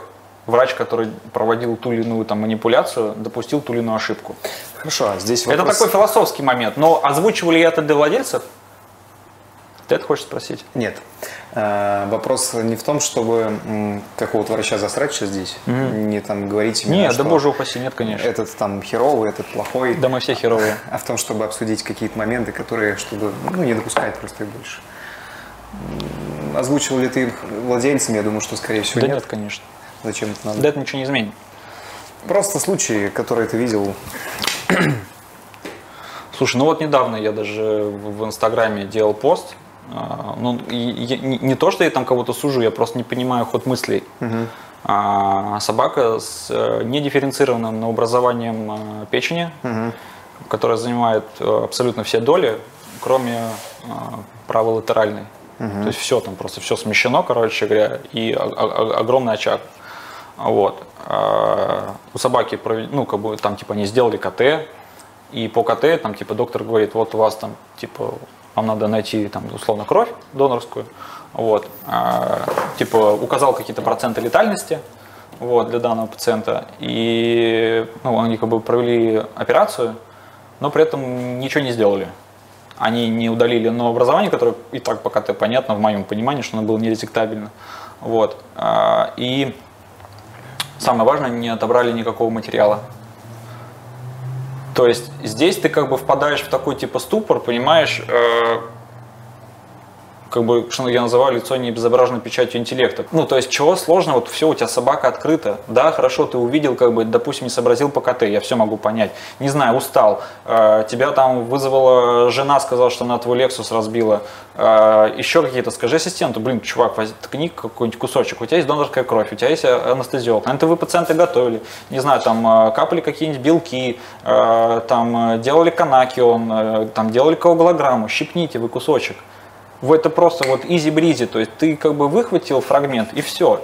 врач, который проводил ту или иную там, манипуляцию, допустил ту или иную ошибку. Хорошо, а здесь вопрос... Это такой философский момент. Но озвучивали это для владельцев? Ты это хочешь спросить? Нет. А, вопрос не в том, чтобы какого-то врача засрать сейчас здесь, mm-hmm. не там говорить именно, Нет, да боже упаси, нет, конечно. Этот там херовый, этот плохой. Да мы все херовые. А в том, чтобы обсудить какие-то моменты, которые, чтобы ну, не допускать просто их больше. Озвучил ли ты их владельцам? Я думаю, что скорее всего да нет. нет, конечно. Зачем это надо? Да это ничего не изменит. Просто случаи, которые ты видел. Слушай, ну вот недавно я даже в Инстаграме делал пост, ну, я, не, не то, что я там кого-то сужу, я просто не понимаю ход мыслей. Угу. А, собака с э, недифференцированным образованием э, печени, угу. которая занимает э, абсолютно все доли, кроме праволатеральной. Угу. То есть все там просто все смещено, короче говоря, и огромный очаг. Вот. А, у собаки, ну, как бы там типа они сделали КТ, и по КТ там типа доктор говорит, вот у вас там типа вам надо найти там, условно кровь донорскую, вот, а, типа указал какие-то проценты летальности вот, для данного пациента, и ну, они как бы провели операцию, но при этом ничего не сделали. Они не удалили новообразование, которое и так пока то понятно в моем понимании, что оно было неретектабельно. Вот. А, и самое важное, не отобрали никакого материала. То есть здесь ты как бы впадаешь в такой типа ступор, понимаешь, э, как бы, что я называю лицо не изображено печатью интеллекта. Ну, то есть, чего сложного, вот все, у тебя собака открыта, да, хорошо, ты увидел, как бы, допустим, не сообразил по КТ, я все могу понять, не знаю, устал, э, тебя там вызвала жена, сказала, что она твой Lexus разбила, э, еще какие-то, скажи ассистенту, блин, чувак, ткни какой-нибудь кусочек, у тебя есть донорская кровь, у тебя есть анестезиолог, наверное, вы пациента готовили, не знаю, там, капали какие-нибудь белки, там, делали канакион, э, там, делали коагулограмму, щипните вы кусочек, это просто вот изи-бризи, то есть ты как бы выхватил фрагмент и все.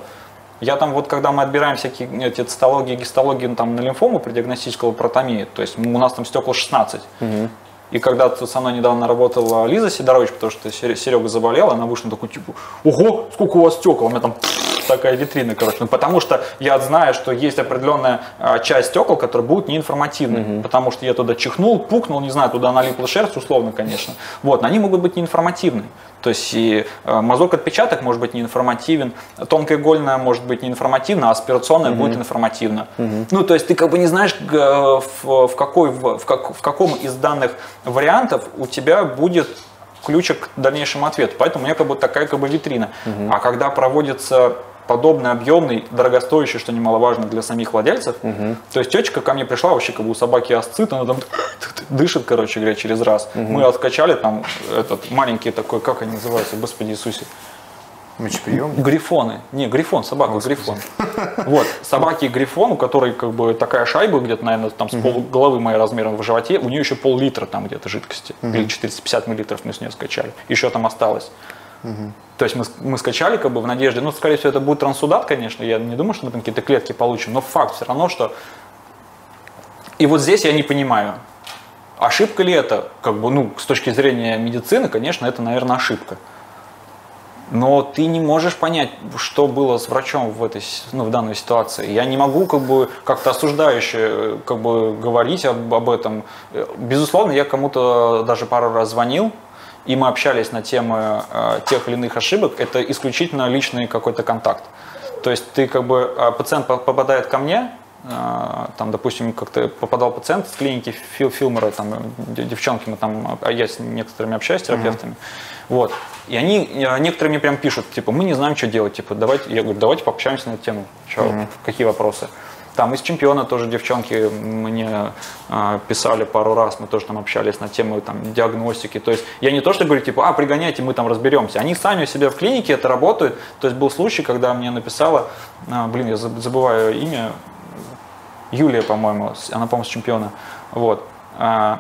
Я там вот, когда мы отбираем всякие эти цитологии, гистологии ну, там, на лимфому при диагностической лапаротомии, то есть у нас там стекла 16. Угу. И когда тут со мной недавно работала Лиза Сидорович, потому что Серега заболел, она вышла такой, типа, ого, сколько у вас стекол, у меня там такая витрина, короче. Ну, потому что я знаю, что есть определенная а, часть стекол, которая будет неинформативной. Угу. Потому что я туда чихнул, пукнул, не знаю, туда налипла шерсть, условно, конечно. Вот, но они могут быть неинформативны. То есть и э, мазок отпечаток может быть неинформативен, тонкая игольная может быть неинформативна, а аспирационная угу. будет информативна. Угу. Ну, то есть ты как бы не знаешь, в, в, какой, в, в, как, в каком из данных вариантов у тебя будет ключик к дальнейшему ответу. Поэтому у меня как бы такая как бы витрина. Угу. А когда проводится подобный объемный, дорогостоящий, что немаловажно для самих владельцев. Угу. То есть течка ко мне пришла, вообще как бы у собаки асцит, она там (laughs) дышит, короче говоря, через раз. Угу. Мы откачали там этот маленький такой, как они называются, господи Иисусе. Мочеприем? Грифоны. Не, грифон, собака, Господи. грифон. (laughs) Вот, собаки грифон, у которой как бы такая шайба где-то, наверное, там с пол головы моей размером в животе, у нее еще пол-литра там где-то жидкости, или 450 миллилитров мы с нее скачали. Еще там осталось. Угу. То есть мы, мы скачали как бы в надежде, ну, скорее всего, это будет трансудат, конечно, я не думаю, что мы там какие-то клетки получим, но факт все равно, что... И вот здесь я не понимаю, ошибка ли это, как бы, ну, с точки зрения медицины, конечно, это, наверное, ошибка. Но ты не можешь понять, что было с врачом в, этой, ну, в данной ситуации. Я не могу как бы как-то осуждающе как бы, говорить об, об этом. Безусловно, я кому-то даже пару раз звонил, и мы общались на темы э, тех или иных ошибок, это исключительно личный какой-то контакт. То есть ты как бы, э, пациент попадает ко мне, э, там, допустим, как-то попадал пациент с клиники Фил Филмера, там, девчонки, мы там, а я с некоторыми общаюсь, с терапевтами, mm-hmm. вот, и они, э, некоторые мне прям пишут, типа, мы не знаем, что делать, типа, давайте, я говорю, давайте пообщаемся на эту тему, что, mm-hmm. какие вопросы. Там из чемпиона тоже девчонки мне э, писали пару раз, мы тоже там общались на тему там, диагностики. То есть я не то, что говорю, типа, а, пригоняйте, мы там разберемся. Они сами у себя в клинике это работают. То есть был случай, когда мне написала, э, блин, я забываю имя, Юлия, по-моему, она, по-моему, с чемпиона. Вот. Э,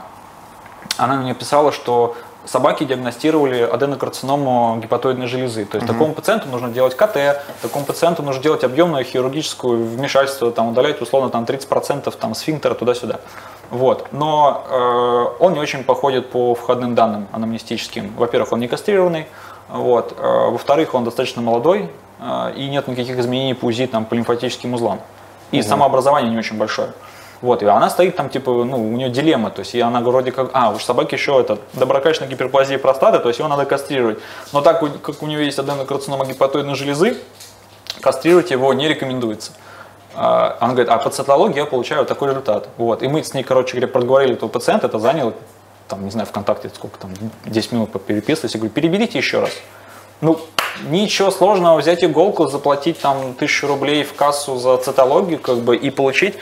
она мне писала, что собаки диагностировали аденокарциному гепатоидной железы. То есть угу. такому пациенту нужно делать КТ, такому пациенту нужно делать объемное хирургическое вмешательство, там, удалять условно там, 30% там, сфинктера туда-сюда. Вот. Но э, он не очень походит по входным данным анамнестическим. Во-первых, он не кастрированный, вот. Э, во-вторых, он достаточно молодой, э, и нет никаких изменений по УЗИ там, по лимфатическим узлам. И угу. самообразование не очень большое. Вот, и она стоит там, типа, ну, у нее дилемма, то есть и она вроде как, а, у собаки еще это, доброкачественная гиперплазия простаты, то есть его надо кастрировать. Но так как у нее есть аденокарцинома гепатоидной железы, кастрировать его не рекомендуется. А, она говорит, а по цитологии я получаю такой результат. Вот. И мы с ней, короче говоря, проговорили этого пациента, это заняло, там, не знаю, ВКонтакте сколько там, 10 минут переписывались. Я говорю, переберите еще раз. Ну, ничего сложного взять иголку, заплатить там тысячу рублей в кассу за цитологию, как бы, и получить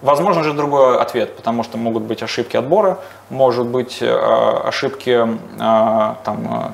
Возможно же другой ответ, потому что могут быть ошибки отбора, может быть э, ошибки э, там, э,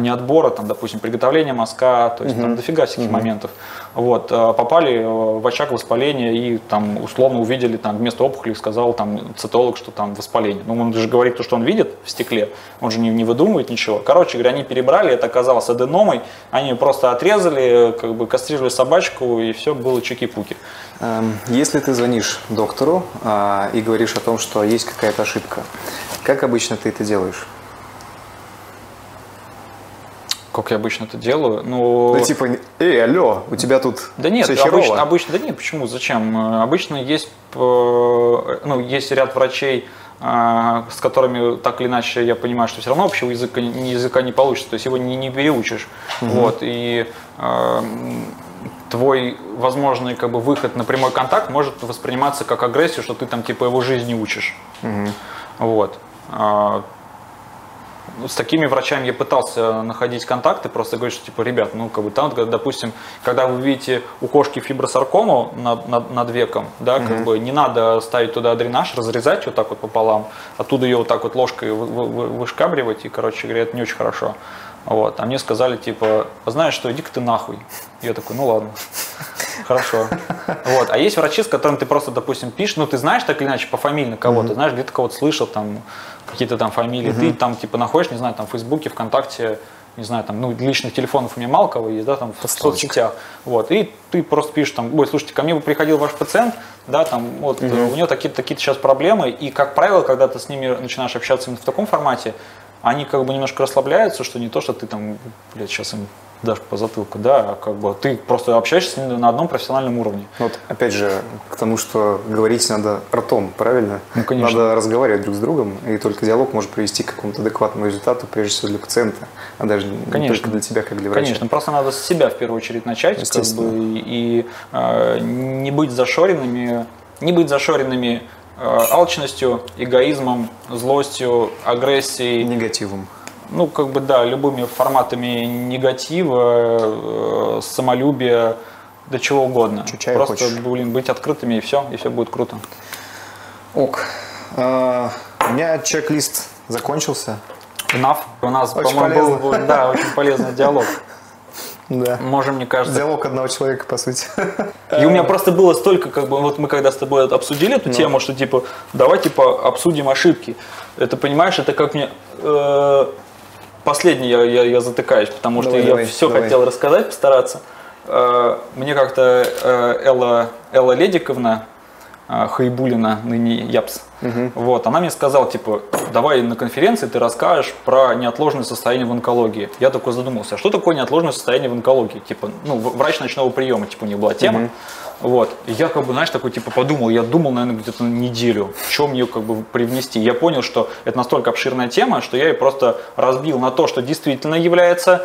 не отбора, там, допустим, приготовления мазка, то есть угу. там дофига всяких угу. моментов. Вот, попали в очаг воспаления и там условно увидели там вместо опухоли сказал там цитолог, что там воспаление. Ну, он же говорит то, что он видит в стекле, он же не, не выдумывает ничего. Короче говоря, они перебрали, это оказалось аденомой, они просто отрезали, как бы кастрировали собачку и все было чики-пуки. Эм, если ты звонишь доктору а, и говоришь о том, что есть какая-то ошибка, как обычно ты это делаешь? Как я обычно это делаю? Ну, ну типа, эй, алло, у тебя тут Да нет, все обычно, обычно, да нет, почему, зачем? Обычно есть, э, ну, есть ряд врачей, э, с которыми так или иначе я понимаю, что все равно общего языка, языка не получится, то есть его не, не переучишь. Угу. Вот, и э, твой возможный как бы выход на прямой контакт может восприниматься как агрессию, что ты там типа его жизни учишь. Угу. Вот. А, с такими врачами я пытался находить контакты, просто говорить, что типа, ребят, ну как бы там, допустим, когда вы видите у кошки фибросаркому над, над, над веком, да, угу. как бы не надо ставить туда дренаж, разрезать вот так вот пополам, оттуда ее вот так вот ложкой вы, вы, вышкабривать, и, короче говоря, это не очень хорошо. Вот. А мне сказали, типа, знаешь что, иди-ка ты нахуй. Я такой, ну ладно, хорошо. Вот. А есть врачи, с которыми ты просто, допустим, пишешь, ну ты знаешь так или иначе по фамилии кого-то, знаешь, где-то кого-то слышал, там, какие-то там фамилии, mm-hmm. ты там, типа, находишь, не знаю, там, в Фейсбуке, ВКонтакте, не знаю, там, ну, личных телефонов у меня мало кого есть, да, там, в соцсетях, вот, и ты просто пишешь, там, ой, слушайте, ко мне бы приходил ваш пациент, да, там, вот, mm-hmm. у него такие-то такие сейчас проблемы, и, как правило, когда ты с ними начинаешь общаться именно в таком формате, они как бы немножко расслабляются, что не то, что ты там, блядь, сейчас им дашь по затылку, да, как бы ты просто общаешься с ним на одном профессиональном уровне. Вот, опять же, к тому, что говорить надо ртом, правильно? Ну, конечно. Надо разговаривать друг с другом, и только диалог может привести к какому-то адекватному результату, прежде всего для пациента, а даже Конечно. не только для тебя, как для врача. Конечно, просто надо с себя в первую очередь начать, как бы, и э, не быть зашоренными, не быть зашоренными э, алчностью, эгоизмом, злостью, агрессией, Негативом. Ну, как бы, да, любыми форматами негатива, э, самолюбия, да чего угодно. Чё, чаю Просто, хочешь? блин, быть открытыми и все, и все будет круто. Ок. А, у меня чек-лист закончился. Enough. У нас, Очень по-моему, был, да, очень полезный диалог. Да. Можем, мне кажется, Диалог одного человека, по сути. И у меня просто было столько, как бы, вот мы когда с тобой обсудили Ну. эту тему, что типа, давай типа обсудим ошибки. Это понимаешь, это как мне э, последний я, я, я затыкаюсь, потому что Давай, я давай, все давай. хотел рассказать, постараться. Э, мне как-то э, Элла, Элла Ледиковна э, Хаибулина, ныне Япс, вот, она мне сказала, типа, давай на конференции ты расскажешь про неотложное состояние в онкологии. Я такой задумался, а что такое неотложное состояние в онкологии? Типа, ну, врач ночного приема, типа, у них была тема. Вот. И я как бы, знаешь, такой типа подумал, я думал, наверное, где-то неделю, в чем ее как бы привнести. Я понял, что это настолько обширная тема, что я ее просто разбил на то, что действительно является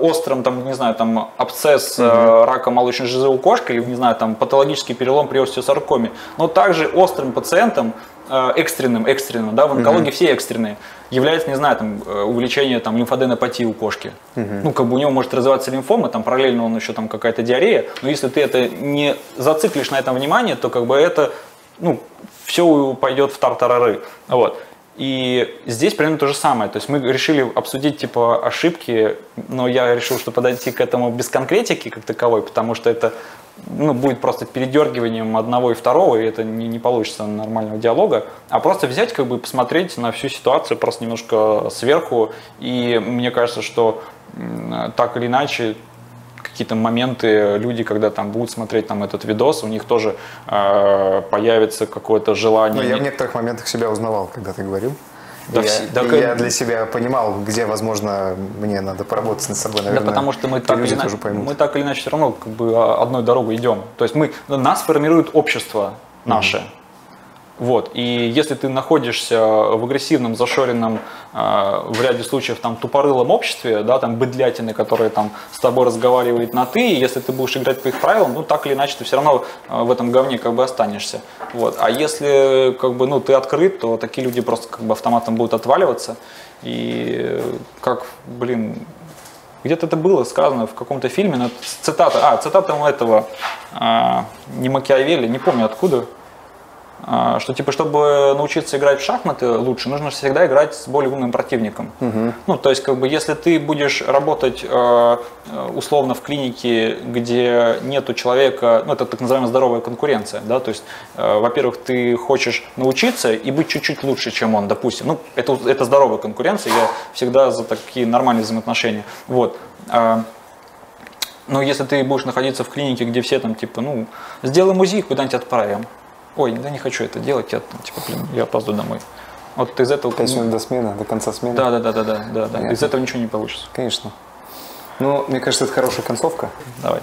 острым, там, не знаю, там, абсцесс э, рака молочной железы у кошки или, не знаю, там, патологический перелом при остеосаркоме, но также острым пациентом, э, экстренным, экстренным, да, в онкологии все экстренные, является, не знаю, там, э, увеличение там, лимфоденопатии у кошки. Ну, как бы у него может развиваться лимфома, там параллельно он еще там какая-то диарея, но если ты это не зациклишь на этом внимание, то как бы это, ну, все пойдет в тартарары. Вот. И здесь примерно то же самое. То есть мы решили обсудить типа ошибки, но я решил, что подойти к этому без конкретики как таковой, потому что это ну, будет просто передергиванием одного и второго, и это не, не получится нормального диалога, а просто взять, как бы посмотреть на всю ситуацию просто немножко сверху. И мне кажется, что так или иначе какие-то моменты люди, когда там будут смотреть там этот видос, у них тоже э, появится какое-то желание. Ну, я в некоторых моментах себя узнавал, когда ты говорил. Да я, да и я для себя понимал, где, возможно, мне надо поработать над собой, наверное. да потому что мы так, или иначе, мы так или иначе все равно как бы а, одной дорогой идем. То есть мы, нас формирует общество наше. Вот. И если ты находишься в агрессивном, зашоренном, э, в ряде случаев там тупорылом обществе, да, там быдлятины, которые там с тобой разговаривают на ты, и если ты будешь играть по их правилам, ну так или иначе ты все равно э, в этом говне как бы останешься. Вот. А если как бы, ну, ты открыт, то такие люди просто как бы автоматом будут отваливаться. И как, блин, где-то это было сказано в каком-то фильме, но цитата, а, цитата у этого, а, не Макиавелли, не помню откуда, что типа, чтобы научиться играть в шахматы лучше, нужно всегда играть с более умным противником. Ну, то есть, как бы, если ты будешь работать э, э, условно в клинике, где нету человека, ну, это так называемая здоровая конкуренция, да, то есть, э, во-первых, ты хочешь научиться и быть чуть-чуть лучше, чем он, допустим. Ну, это, это здоровая конкуренция, я всегда за такие нормальные взаимоотношения. Вот. А, но если ты будешь находиться в клинике, где все там, типа, ну, сделаем УЗИ, куда-нибудь отправим. Ой, да не хочу это делать, я, типа, блин, я опаздываю домой. Вот из этого... Пять минут до смены, до конца смены. Да, да, да, да, да, да, да. Из этого ничего не получится. Конечно. Ну, мне кажется, это хорошая концовка. Давай.